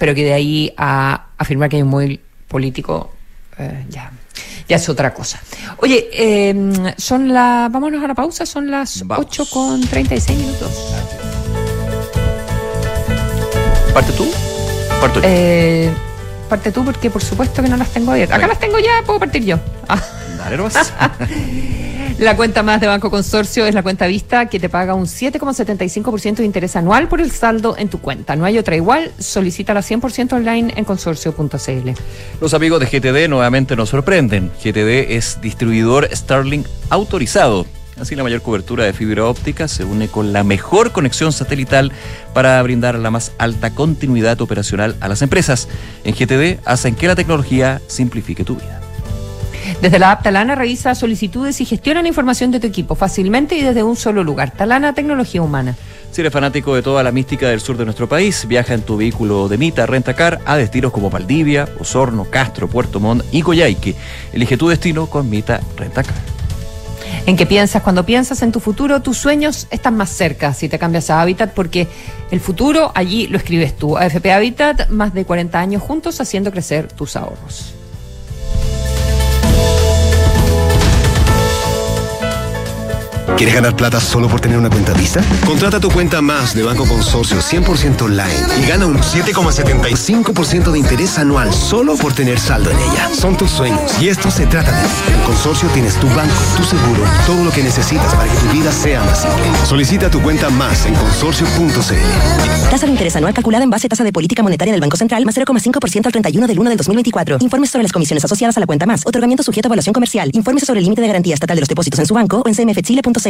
pero que de ahí a afirmar que hay un móvil político, eh, ya, ya es otra cosa. Oye, eh, son las, vámonos a la pausa, son las 8 con 36 minutos. ¿Parte tú? ¿Parte eh, parte tú porque por supuesto que no las tengo abiertas. Acá las tengo ya, puedo partir yo. Dale, La cuenta más de Banco Consorcio es la cuenta vista que te paga un 7,75% de interés anual por el saldo en tu cuenta. No hay otra igual. Solicítala 100% online en consorcio.cl. Los amigos de GTD nuevamente nos sorprenden. GTD es distribuidor Starlink autorizado. Así la mayor cobertura de fibra óptica se une con la mejor conexión satelital para brindar la más alta continuidad operacional a las empresas. En GTD hacen que la tecnología simplifique tu vida. Desde la app Talana revisa solicitudes y gestiona la información de tu equipo fácilmente y desde un solo lugar. Talana Tecnología Humana. Si eres fanático de toda la mística del sur de nuestro país, viaja en tu vehículo de Mita Rentacar a destinos como Valdivia, Osorno, Castro, Puerto Montt y Coyhaique. Elige tu destino con Mita Rentacar. ¿En qué piensas? Cuando piensas en tu futuro, tus sueños están más cerca si te cambias a Habitat, porque el futuro allí lo escribes tú. AFP Habitat, más de 40 años juntos haciendo crecer tus ahorros. ¿Quieres ganar plata solo por tener una cuenta Visa? Contrata tu cuenta más de Banco Consorcio 100% online y gana un 7,75% de interés anual solo por tener saldo en ella. Son tus sueños y esto se trata de ti. En Consorcio tienes tu banco, tu seguro, todo lo que necesitas para que tu vida sea más simple. Solicita tu cuenta más en consorcio.cl. Tasa de interés anual calculada en base a tasa de política monetaria del Banco Central más 0,5% al 31 del 1 del 2024. Informes sobre las comisiones asociadas a la cuenta más. Otorgamiento sujeto a evaluación comercial. Informes sobre el límite de garantía estatal de los depósitos en su banco o en cmfchile.cl.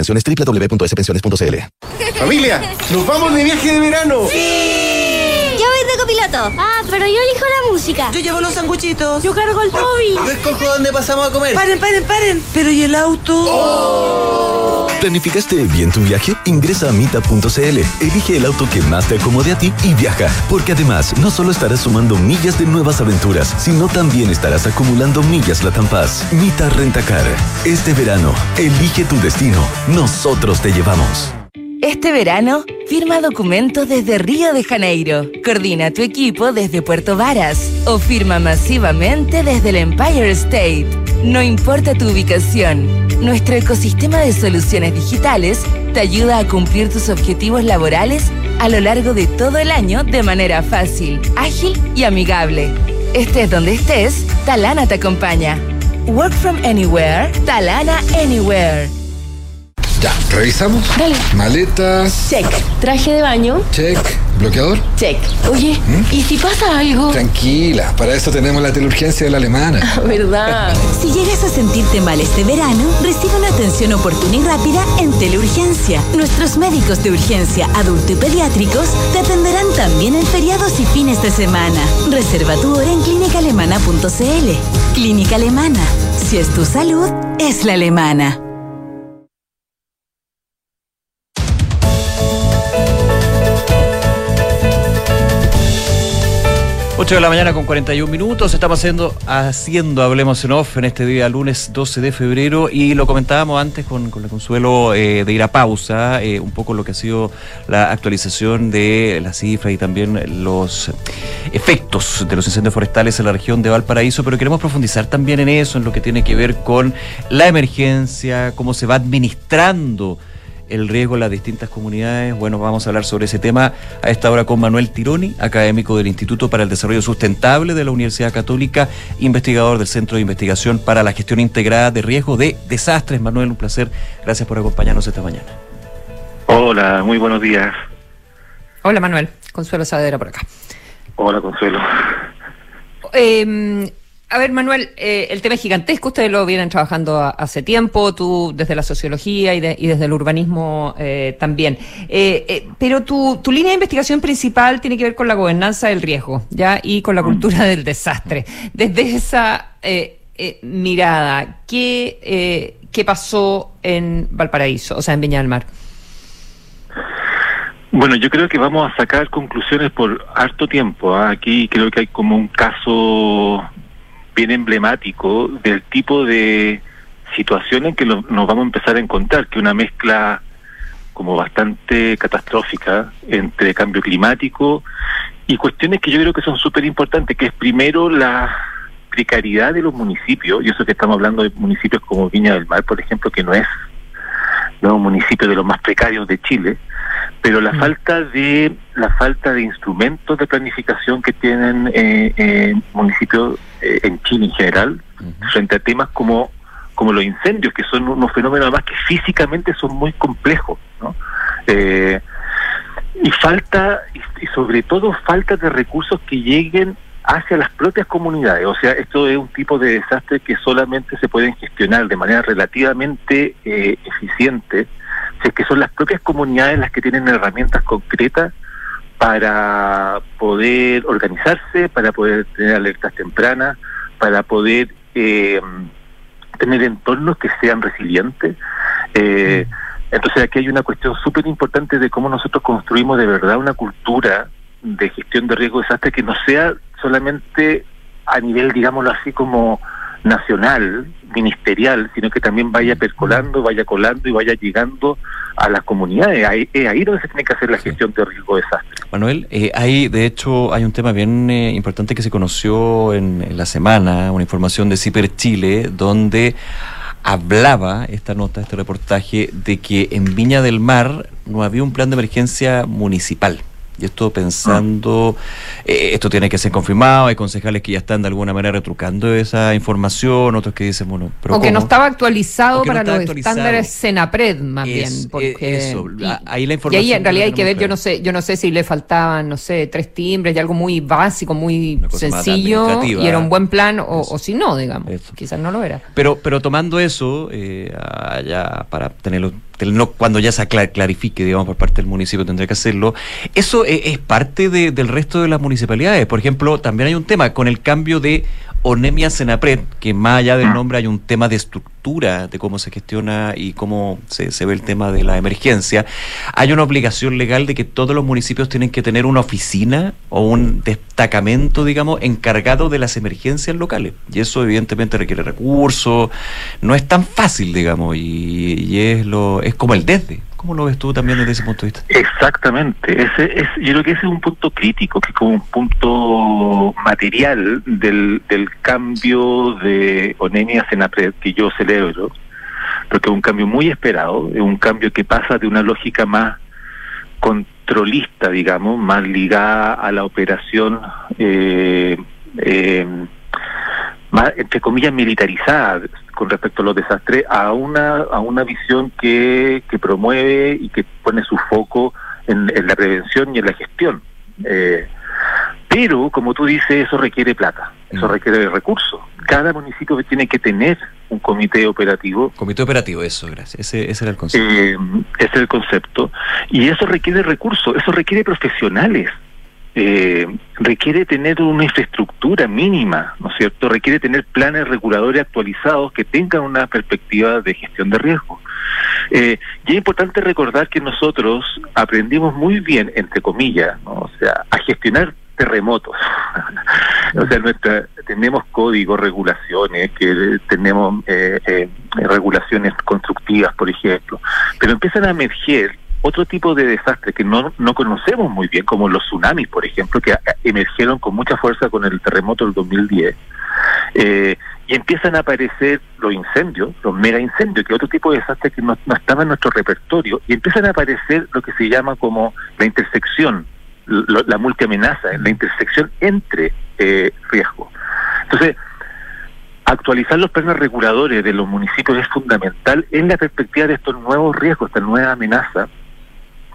Pensiones www.spensiones.cl. Familia, nos vamos de viaje de verano. Copiloto. Ah, pero yo elijo la música. Yo llevo los sanguchitos. Yo cargo el Toby. Yo escojo dónde pasamos a comer. Paren, paren, paren. Pero ¿y el auto? ¿Planificaste bien tu viaje? Ingresa a mita.cl, elige el auto que más te acomode a ti y viaja, porque además no solo estarás sumando millas de nuevas aventuras, sino también estarás acumulando millas Latam Paz. Mita Rentacar. Este verano, elige tu destino. Nosotros te llevamos. Este verano, firma documentos desde Río de Janeiro, coordina tu equipo desde Puerto Varas o firma masivamente desde el Empire State. No importa tu ubicación, nuestro ecosistema de soluciones digitales te ayuda a cumplir tus objetivos laborales a lo largo de todo el año de manera fácil, ágil y amigable. Estés donde estés, Talana te acompaña. Work from anywhere, Talana Anywhere. Ya, revisamos. Dale. Maletas. Check. Traje de baño. Check. ¿Bloqueador? Check. Oye, ¿y si pasa algo? Tranquila, para eso tenemos la teleurgencia de la alemana. ¿Verdad? Si llegas a sentirte mal este verano, recibe una atención oportuna y rápida en Teleurgencia. Nuestros médicos de urgencia, adulto y pediátricos te atenderán también en feriados y fines de semana. Reserva tu hora en clínicaalemana.cl. Clínica Alemana. Si es tu salud, es la alemana. 8 de la mañana con 41 minutos, estamos haciendo, haciendo Hablemos en Off en este día lunes 12 de febrero. Y lo comentábamos antes con, con el consuelo eh, de ir a pausa, eh, un poco lo que ha sido la actualización de la cifra y también los efectos de los incendios forestales en la región de Valparaíso, pero queremos profundizar también en eso, en lo que tiene que ver con la emergencia, cómo se va administrando el riesgo en las distintas comunidades. Bueno, vamos a hablar sobre ese tema a esta hora con Manuel Tironi, académico del Instituto para el Desarrollo Sustentable de la Universidad Católica, investigador del Centro de Investigación para la Gestión Integrada de Riesgo de Desastres. Manuel, un placer. Gracias por acompañarnos esta mañana. Hola, muy buenos días. Hola Manuel, Consuelo Saavedra por acá. Hola, Consuelo. Eh, A ver, Manuel, eh, el tema es gigantesco, ustedes lo vienen trabajando a- hace tiempo, tú desde la sociología y, de- y desde el urbanismo eh, también. Eh, eh, pero tu, tu línea de investigación principal tiene que ver con la gobernanza del riesgo, ¿ya? Y con la cultura del desastre. Desde esa mirada, ¿qué, eh, ¿qué pasó en Valparaíso, o sea, en Viña del Mar? Bueno, yo creo que vamos a sacar conclusiones por harto tiempo. ¿ah? Aquí creo que hay como un caso bien emblemático del tipo de situación en que nos vamos a empezar a encontrar, que una mezcla como bastante catastrófica entre cambio climático y cuestiones que yo creo que son súper importantes, que es primero la precariedad de los municipios, y eso que estamos hablando de municipios como Viña del Mar, por ejemplo, que no es, no un municipio de los más precarios de Chile, pero la falta de la falta de instrumentos de planificación que tienen eh, eh, municipios eh, en Chile en general frente a temas como como los incendios que son unos fenómenos además que físicamente son muy complejos ¿no? Eh, y falta y, y sobre todo falta de recursos que lleguen hacia las propias comunidades o sea esto es un tipo de desastre que solamente se pueden gestionar de manera relativamente eh, eficiente si es que son las propias comunidades las que tienen herramientas concretas para poder organizarse, para poder tener alertas tempranas, para poder eh, tener entornos que sean resilientes. Eh, entonces aquí hay una cuestión súper importante de cómo nosotros construimos de verdad una cultura de gestión de riesgo de desastre que no sea solamente a nivel, digámoslo así, como nacional, ministerial, sino que también vaya percolando, vaya colando y vaya llegando a las comunidades. Ahí, es ahí donde se tiene que hacer la gestión de riesgo de desastre. Manuel, eh, hay, de hecho, hay un tema bien eh, importante que se conoció en, en la semana, una información de CIPER Chile, donde hablaba esta nota, este reportaje, de que en Viña del Mar no había un plan de emergencia municipal. Y esto pensando, eh, esto tiene que ser confirmado, hay concejales que ya están de alguna manera retrucando esa información, otros que dicen, bueno, pero o que no estaba actualizado no para los actualizado. estándares Senapred, más Es- bien. Porque, eso, y, ahí la y información ahí en realidad hay que ver, yo no sé, yo no sé si le faltaban, no sé, tres timbres y algo muy básico, muy sencillo, y era un buen plan, o, o si no, digamos. Quizás no lo era. Pero, pero tomando eso, eh, a- ya para tenerlo, tenerlo cuando ya se clarifique, digamos, por parte del municipio tendría que hacerlo, eso eh, es, parte de- del resto de las municipalidades. Por ejemplo, también hay un tema con el cambio de Onemia Senapred, que más allá del nombre hay un tema de estructura de cómo se gestiona y cómo se, se ve el tema de la emergencia. Hay una obligación legal de que todos los municipios tienen que tener una oficina o un destacamento, digamos, encargado de las emergencias locales. Y eso evidentemente requiere recursos, no es tan fácil, digamos, y, y es lo es como el desde. ¿Cómo lo ves tú también desde ese punto de vista? Exactamente, ese es, yo creo que ese es un punto crítico, que es como un punto material del, del cambio de Onemia Senapred que yo celebro, porque es un cambio muy esperado, es un cambio que pasa de una lógica más controlista, digamos, más ligada a la operación, eh, eh, más, entre comillas, militarizada con respecto a los desastres, a una, a una visión que, que promueve y que pone su foco en, en la prevención y en la gestión. Eh, pero, como tú dices, eso requiere plata, eso requiere recursos. Cada municipio tiene que tener un comité operativo. Comité operativo, eso, gracias. Ese, ese era el concepto. Eh, ese es el concepto. Y eso requiere recursos, eso requiere profesionales. Eh, requiere tener una infraestructura mínima, ¿no es cierto? Requiere tener planes reguladores actualizados que tengan una perspectiva de gestión de riesgo. Eh, y es importante recordar que nosotros aprendimos muy bien, entre comillas, ¿no? o sea, a gestionar terremotos. o sea, nuestra, tenemos códigos, regulaciones, que tenemos eh, eh, regulaciones constructivas, por ejemplo, pero empiezan a emerger otro tipo de desastres que no, no conocemos muy bien, como los tsunamis, por ejemplo, que emergieron con mucha fuerza con el terremoto del 2010. Eh, y empiezan a aparecer los incendios, los mega incendios, que otro tipo de desastre que no, no estaba en nuestro repertorio, y empiezan a aparecer lo que se llama como la intersección, lo- la multiamenaza, la intersección entre eh, riesgos. Entonces, actualizar los planes reguladores de los municipios es fundamental en la perspectiva de estos nuevos riesgos, esta nueva amenaza,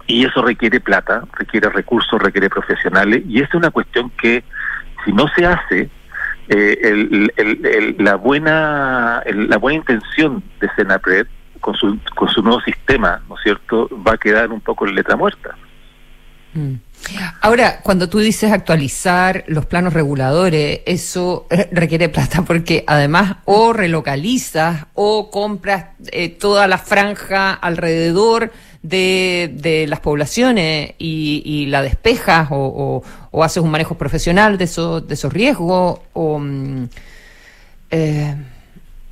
y eso requiere plata, requiere recursos, requiere profesionales, y esa es una cuestión que si no se hace, eh, el- la buena la buena intención de Senapred con su con su nuevo sistema, ¿no es cierto?, va a quedar un poco en letra muerta. Mm. Ahora, cuando tú dices actualizar los planos reguladores, eso eh, requiere plata porque además o relocalizas o compras eh, toda la franja alrededor de, las poblaciones y, la despejas o, haces un manejo profesional de esos, de esos riesgos o... mm, eh,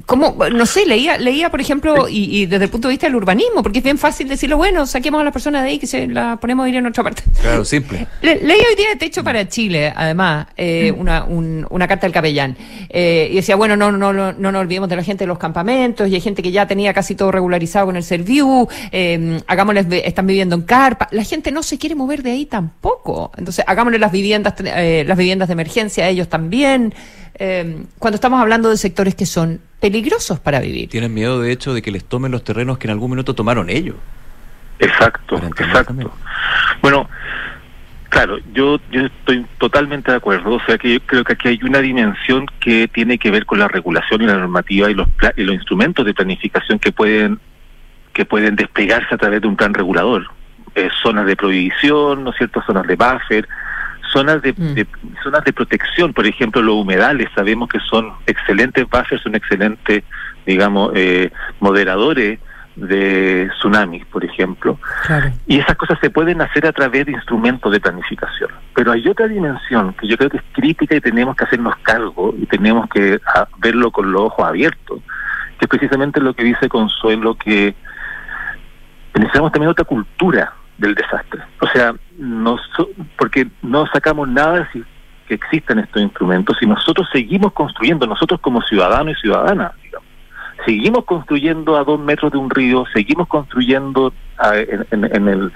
¿Cómo? No sé, leía, leía por ejemplo, y, y desde el punto de vista del urbanismo, porque es bien fácil decirlo, bueno, saquemos a las personas de ahí que se la ponemos a ir en otra parte. Claro, simple. Le- leí hoy día de Techo para Chile, además, eh, una, un- una carta del capellán. Eh, y decía, bueno, no, no, no, no nos olvidemos de la gente de los campamentos, y hay gente que ya tenía casi todo regularizado con el Serviu, eh, hagámosles, están viviendo en carpa. La gente no se quiere mover de ahí tampoco. Entonces, hagámosle las viviendas, eh, las viviendas de emergencia a ellos también. Eh, cuando estamos hablando de sectores que son peligrosos para vivir. Tienen miedo, de hecho, de que les tomen los terrenos que en algún minuto tomaron ellos. Exacto, exacto. Bueno, claro, yo, yo estoy totalmente de acuerdo. O sea que yo creo que aquí hay una dimensión que tiene que ver con la regulación y la normativa y los, pla- y los instrumentos de planificación que pueden que pueden desplegarse a través de un plan regulador. Eh, zonas de prohibición, ¿no es cierto? Zonas de buffer, zonas de, de- zonas de protección, por ejemplo, los humedales, sabemos que son excelentes buffers, son excelentes, digamos, eh, moderadores de tsunamis, por ejemplo. Y esas cosas se pueden hacer a través de instrumentos de planificación. Pero hay otra dimensión que yo creo que es crítica y tenemos que hacernos cargo y tenemos que ah, verlo con los ojos abiertos, que es precisamente lo que dice Consuelo, que necesitamos también otra cultura del desastre. O sea, no so- porque no sacamos nada si que existan estos instrumentos si nosotros seguimos construyendo, nosotros como ciudadanos y ciudadanas, digamos, seguimos construyendo a dos metros de un río, seguimos construyendo en, en- en el,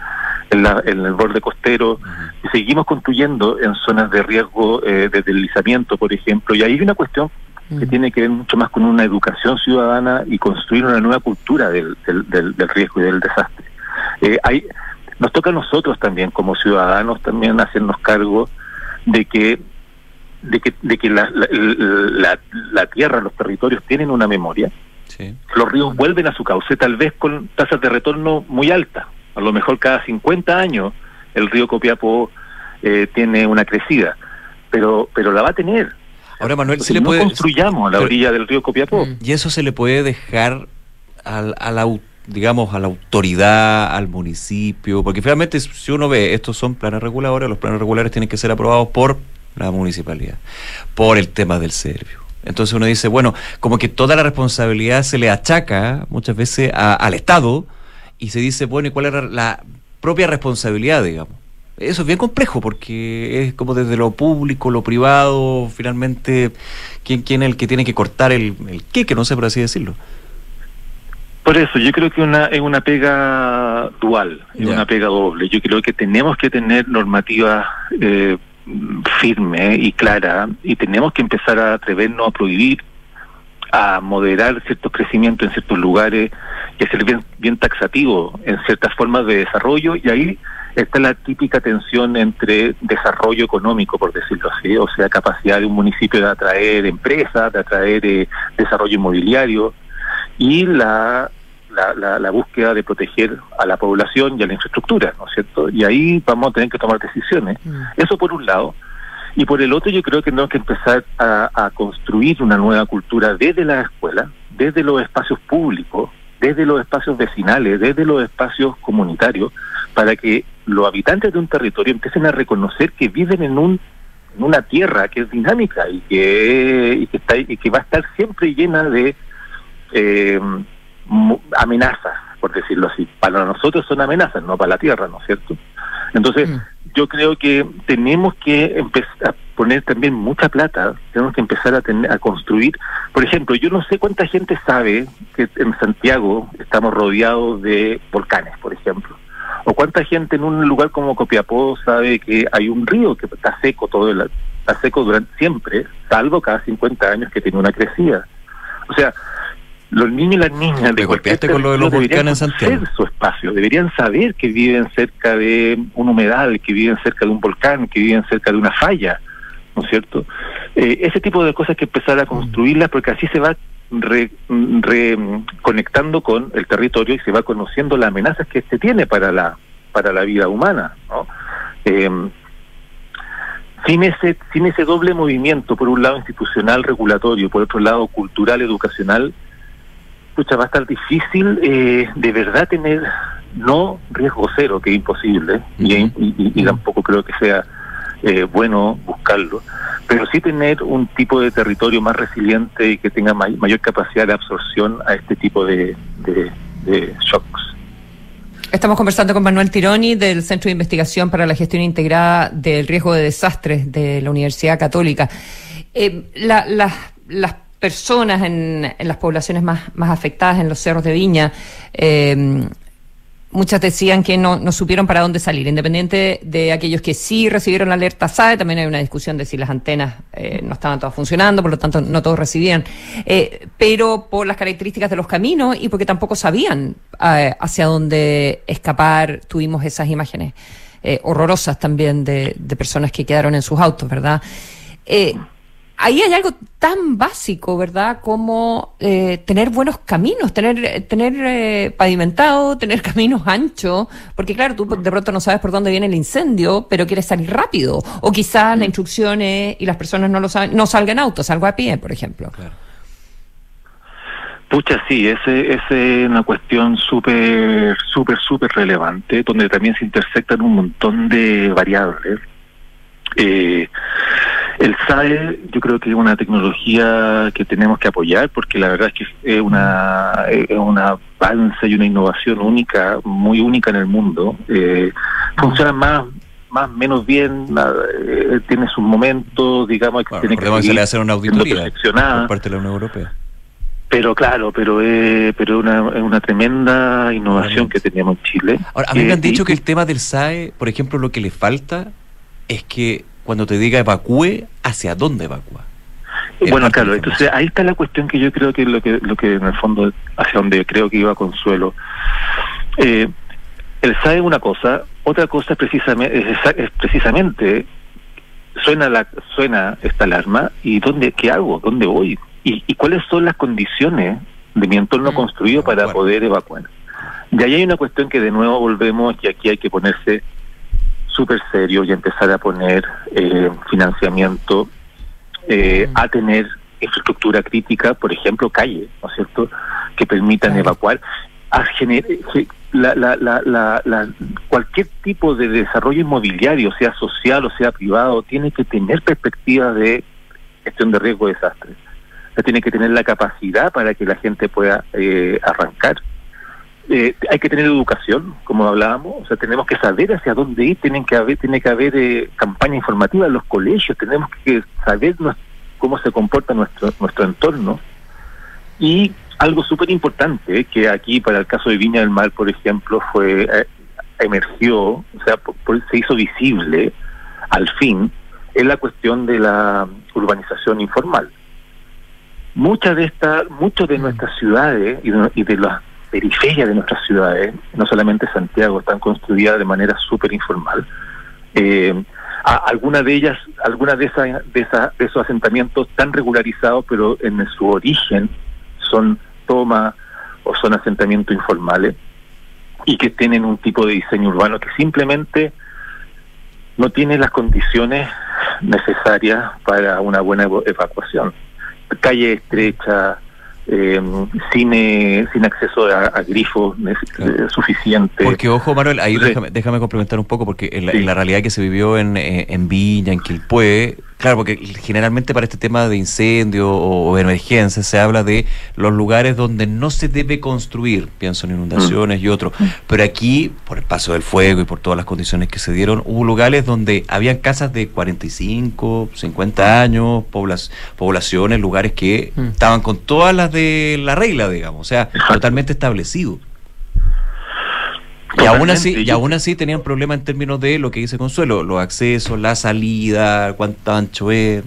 en, la- en el borde costero, y seguimos construyendo en zonas de riesgo eh, de deslizamiento, por ejemplo, y ahí hay una cuestión que tiene que ver mucho más con una educación ciudadana y construir una nueva cultura del, del, del- del riesgo y del desastre. Eh, hay, nos toca a nosotros también como ciudadanos también hacernos cargo de que de que, de que la, la, la- la tierra, los territorios tienen una memoria. Los ríos vuelven a su cauce, tal vez con tasas de retorno muy altas. A lo mejor cada 50 años el río Copiapó eh, tiene una crecida, pero pero la va a tener. Ahora, Manuel, Entonces, si le no puede... construyamos a la Pero- orilla del río Copiapó. Y eso se le puede dejar al, a la, au- digamos, a la autoridad, al municipio, porque finalmente si uno ve, estos son planes reguladores, los planes regulares tienen que ser aprobados por la municipalidad, por el tema del servio. Entonces uno dice, bueno, como que toda la responsabilidad se le achaca muchas veces al Estado y se dice, bueno, ¿y cuál era la propia responsabilidad, digamos? Eso es bien complejo porque es como desde lo público, lo privado, finalmente, ¿quién, quién es el que tiene que cortar el, el qué, que no sé por así decirlo? Por eso, yo creo que una, es una pega dual, es una pega doble. Yo creo que tenemos que tener normativa eh, firme y clara y tenemos que empezar a atrevernos a prohibir, a moderar ciertos crecimientos en ciertos lugares y a ser bien, bien taxativo en ciertas formas de desarrollo y ahí está la típica tensión entre desarrollo económico, por decirlo así, o sea, capacidad de un municipio de atraer empresas, de atraer eh, desarrollo inmobiliario y la, la, la- la búsqueda de proteger a la población y a la infraestructura, ¿no es cierto? Y ahí vamos a tener que tomar decisiones. Eso por un lado. Y por el otro yo creo que tenemos que empezar a, a construir una nueva cultura desde la escuela, desde los espacios públicos, desde los espacios vecinales, desde los espacios comunitarios, para que los habitantes de un territorio empiecen a reconocer que viven en un en una tierra que es dinámica y que y que está y que va a estar siempre llena de eh, amenazas, por decirlo así. Para nosotros son amenazas, no para la tierra, ¿no es cierto? Entonces, yo creo que tenemos que empezar a poner también mucha plata, tenemos que empezar a, tener, a construir. Por ejemplo, yo no sé cuánta gente sabe que en Santiago estamos rodeados de volcanes, por ejemplo. O cuánta gente en un lugar como Copiapó sabe que hay un río que está seco todo el está seco durante siempre, salvo cada 50 años que tiene una crecida. O sea, los niños y las niñas de cualquier golpeaste con lo de los volcanes en Santiago. su espacio, deberían saber que viven cerca de un humedal, que viven cerca de un volcán, que viven cerca de una falla, ¿no es cierto? Eh, ese tipo de cosas hay que empezar a construirlas porque así se va reconectando con el territorio y se va conociendo las amenazas que se tiene para la para la vida humana, ¿no? Eh, sin ese sin ese doble movimiento, por un lado institucional, regulatorio, por otro lado cultural, educacional, escucha, va a estar difícil eh, de verdad tener no riesgo cero, que es imposible, y, tampoco creo que sea eh, bueno buscarlo, pero sí tener un tipo de territorio más resiliente y que tenga mayor capacidad de absorción a este tipo de, de shocks. Estamos conversando con Manuel Tironi del Centro de Investigación para la Gestión Integrada del Riesgo de Desastres de la Universidad Católica. Eh, las personas en, las poblaciones más, más afectadas en los cerros de Viña eh, Muchas decían que no, no supieron para dónde salir, independiente de aquellos que sí recibieron la alerta SAE, también hay una discusión de si las antenas eh, no estaban todas funcionando, por lo tanto no todos recibían, eh, pero por las características de los caminos y porque tampoco sabían eh, hacia dónde escapar, tuvimos esas imágenes horrorosas también de, personas que quedaron en sus autos, ¿verdad? Ahí hay algo tan básico, ¿verdad? Como eh, tener buenos caminos, tener, tener eh, pavimentado, tener caminos anchos, porque claro, tú de pronto no sabes por dónde viene el incendio, pero quieres salir rápido. O quizás la instrucción es, y las personas no lo saben, no salgan autos, salgo a pie, por ejemplo. Claro. Pucha, sí, ese, ese es una cuestión súper, súper, súper relevante, donde también se intersectan un montón de variables. Eh, el SAE yo creo que es una tecnología que tenemos que apoyar porque la verdad es que es una, es una avance y una innovación única, muy única en el mundo. Eh, funciona más más menos bien, eh, tiene sus momentos, digamos, que tiene que, se le hacer una auditoría por parte de la Unión Europea. Pero claro, pero es pero una, una tremenda innovación que teníamos en Chile. Ahora, a mí me han dicho que el tema del SAE, por ejemplo, lo que le falta es que cuando te diga evacúe, ¿hacia dónde evacúa? Bueno, claro, entonces ahí está la cuestión que yo creo que es lo que, lo que en el fondo, hacia donde creo que iba Consuelo. Eh, el SAE es una cosa, otra cosa es precisamente, es, precisamente suena la suena esta alarma y dónde qué hago dónde voy y, cuáles son las condiciones de mi entorno mm. construido para poder evacuar y ahí hay una cuestión que de nuevo volvemos y aquí hay que ponerse súper serio y empezar a poner eh, financiamiento eh, a tener infraestructura crítica, por ejemplo, calle, ¿no es cierto?, que permitan evacuar, a la, la, la, la, cualquier tipo de desarrollo inmobiliario, sea social o sea privado, tiene que tener perspectiva de gestión de riesgo de desastres. tiene que tener la capacidad para que la gente pueda eh, arrancar eh, hay que tener educación, como hablábamos, o sea, tenemos que saber hacia dónde ir, tienen que haber, tiene que haber eh, campaña informativa en los colegios, tenemos que saber cómo se comporta nuestro, nuestro entorno. Y algo súper importante, que aquí para el caso de Viña del Mar, por ejemplo, fue eh, emergió, o sea, se hizo visible al fin, es la cuestión de la urbanización informal. Muchas de estas, muchas de nuestras ciudades y de, y de las periferia de nuestras ciudades, no solamente Santiago, están construidas de manera súper informal. Eh, algunas de ellas, algunas de, esas, de, de esos asentamientos están regularizados, pero en su origen son toma o son asentamientos informales y que tienen un tipo de diseño urbano que simplemente no tiene las condiciones necesarias para una buena evacuación. Calle estrecha, eh, sin, sin acceso a, grifos eh, suficiente. Porque, ojo, Manuel, ahí déjame, déjame, complementar un poco, porque en la, realidad que se vivió en, eh, en Viña, en Quilpué, Claro, porque generalmente para este tema de incendio o, emergencia se habla de los lugares donde no se debe construir, pienso en inundaciones y otros, pero aquí, por el paso del fuego y por todas las condiciones que se dieron, hubo lugares donde habían casas de 45, 50 años, poblaciones, lugares que mm. estaban con todas las de la regla, digamos, o sea, totalmente establecidos. Y aún así, y aún así tenían problemas en términos de lo que dice Consuelo, los accesos, la salida, cuánto ancho es.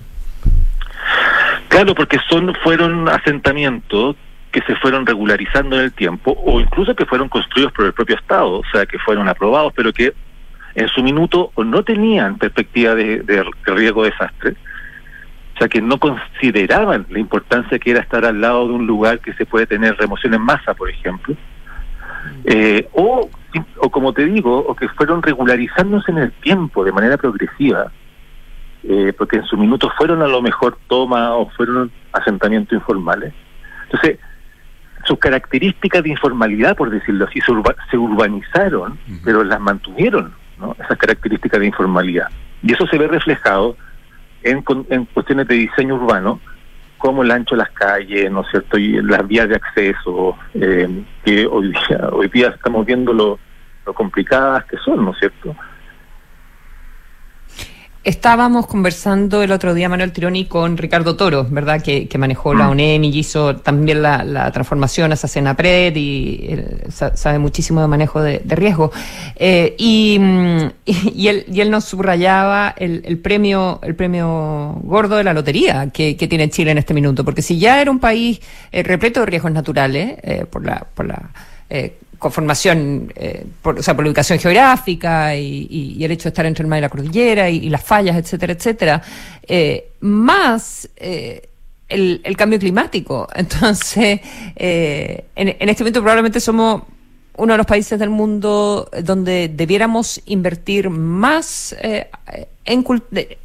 Claro, porque son fueron asentamientos que se fueron regularizando en el tiempo o incluso que fueron construidos por el propio Estado, o sea, que fueron aprobados, pero que en su minuto o no tenían perspectiva de, riesgo de desastre sea, que no consideraban la importancia que era estar al lado de un lugar que se puede tener remoción en masa, por ejemplo. Eh, o, o como te digo, o que fueron regularizándose en el tiempo de manera progresiva, eh, porque en su minuto fueron a lo mejor toma o fueron asentamientos informales. Entonces, sus características de informalidad, por decirlo así, se, urba- se urbanizaron, pero las mantuvieron, ¿no? esas características de informalidad. Y eso se ve reflejado en, en cuestiones de diseño urbano, como el ancho de las calles, ¿no es cierto? Y las vías de acceso, eh, que hoy día, hoy día estamos viendo lo, lo complicadas que son, ¿no es cierto? Estábamos conversando el otro día, Manuel Tironi, con Ricardo Toro, ¿verdad? Que, que manejó la UNEM y hizo también la, la transformación hacia Senapred y él sa- sabe muchísimo de manejo de, de riesgo. Eh, y, mm, y, él, y él nos subrayaba el, el premio el premio gordo de la lotería que, que tiene Chile en este minuto, porque si ya era un país eh, repleto de riesgos naturales eh, por la, por la eh, conformación, eh, por, o sea, por la ubicación geográfica y, el hecho de estar entre el mar y la cordillera y, las fallas, etcétera, etcétera, eh, más eh, el, el cambio climático. Entonces, eh, en, en este momento probablemente somos uno de los países del mundo donde debiéramos invertir más eh, en,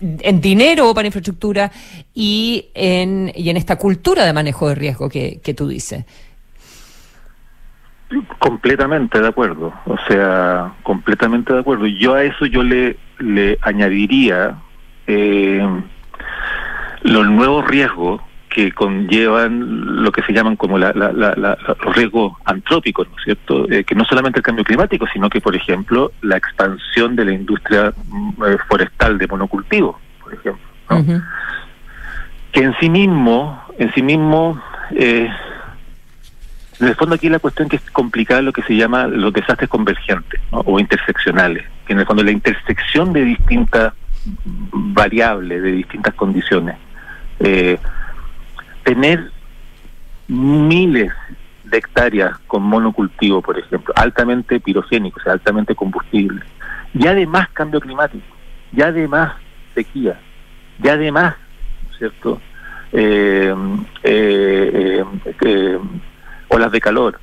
en dinero para infraestructura y en, y en esta cultura de manejo de riesgo que, que tú dices. Completamente de acuerdo, o sea, completamente de acuerdo. Yo a eso yo le, le añadiría eh, los nuevos riesgos que conllevan lo que se llaman como la, la- la- la- los riesgos antrópicos, ¿no es cierto? Eh, que no solamente el cambio climático, sino que, por ejemplo, la expansión de la industria mm, eh, forestal de monocultivo, por ejemplo que en sí mismo, en sí mismo, eh, en el fondo aquí la cuestión que es complicada lo que se llama los desastres convergentes ¿no? o interseccionales, que en el fondo la intersección de distintas variables, de distintas condiciones. Eh, tener miles de hectáreas con monocultivo, por ejemplo, altamente pirogénico, o sea, altamente combustible, y además cambio climático, y además sequía, y además, ¿no es ¿cierto? Eh, eh, eh, eh, olas de calor.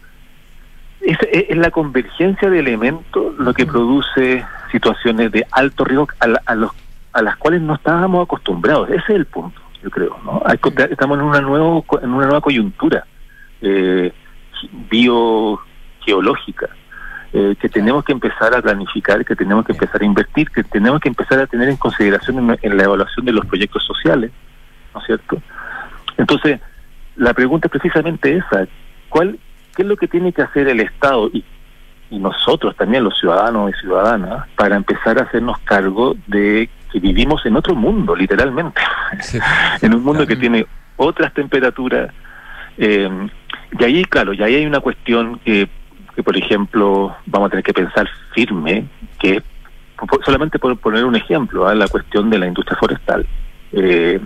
Es, es- es la convergencia de elementos lo que produce situaciones de alto riesgo a, la- a los, a las cuales no estábamos acostumbrados. Ese es el punto, yo creo. ¿no? Estamos en una, nuevo, en una nueva coyuntura eh, biogeológica eh, que tenemos que empezar a planificar, que tenemos que empezar a invertir, que tenemos que empezar a tener en consideración en, en la evaluación de los proyectos sociales, ¿no es cierto? Entonces, la pregunta es precisamente esa, ¿cuál, ¿qué es lo que tiene que hacer el Estado y, y nosotros también, los ciudadanos y ciudadanas, para empezar a hacernos cargo de que vivimos en otro mundo, literalmente, en un mundo que tiene otras temperaturas, eh, y ahí, claro, y ahí hay una cuestión que, que, por ejemplo, vamos a tener que pensar firme, que solamente por poner un ejemplo, ¿ah? la cuestión de la industria forestal. Eh,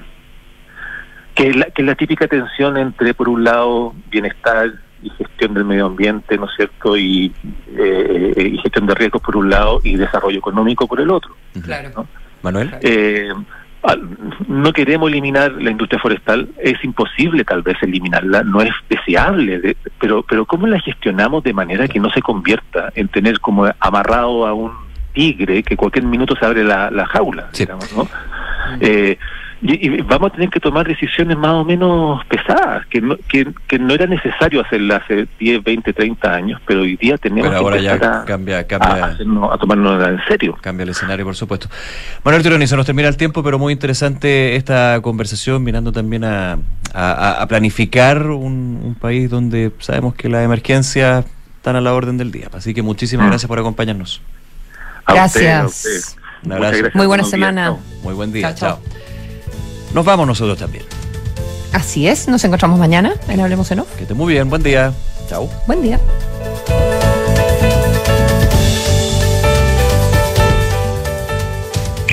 que es, la, que es la típica tensión entre, por un lado, bienestar y gestión del medio ambiente, ¿no es cierto? Y, eh, y gestión de riesgos por un lado y desarrollo económico por el otro. Claro. Manuel. Eh, no queremos eliminar la industria forestal, es imposible tal vez eliminarla, no es deseable, de- pero pero ¿cómo la gestionamos de manera que no se convierta en tener como amarrado a un tigre que cualquier minuto se abre la, la jaula, digamos, ¿no? Eh, y, y vamos a tener que tomar decisiones más o menos pesadas, que no, que, que no era necesario hacerlas hace 10, 20, 30 años, pero hoy día tenemos Pero ahora que ya a, cambia, a, hacernos- a tomarnos en serio. cambia el escenario, por supuesto. Manuel Tironi, se nos termina el tiempo, pero muy interesante esta conversación, mirando también a, a- planificar un, un país donde sabemos que las emergencias están a la orden del día. Así que muchísimas Mm. gracias por acompañarnos. A Gracias. usted, a usted. Un Muchas abrazo. gracias. Muy buena días. semana. Muy buen día. Chao, chao. chao. Nos vamos nosotros también. Así es, nos encontramos mañana en Hablemos en Off. Que esté muy bien. Buen día. Chao. Buen día.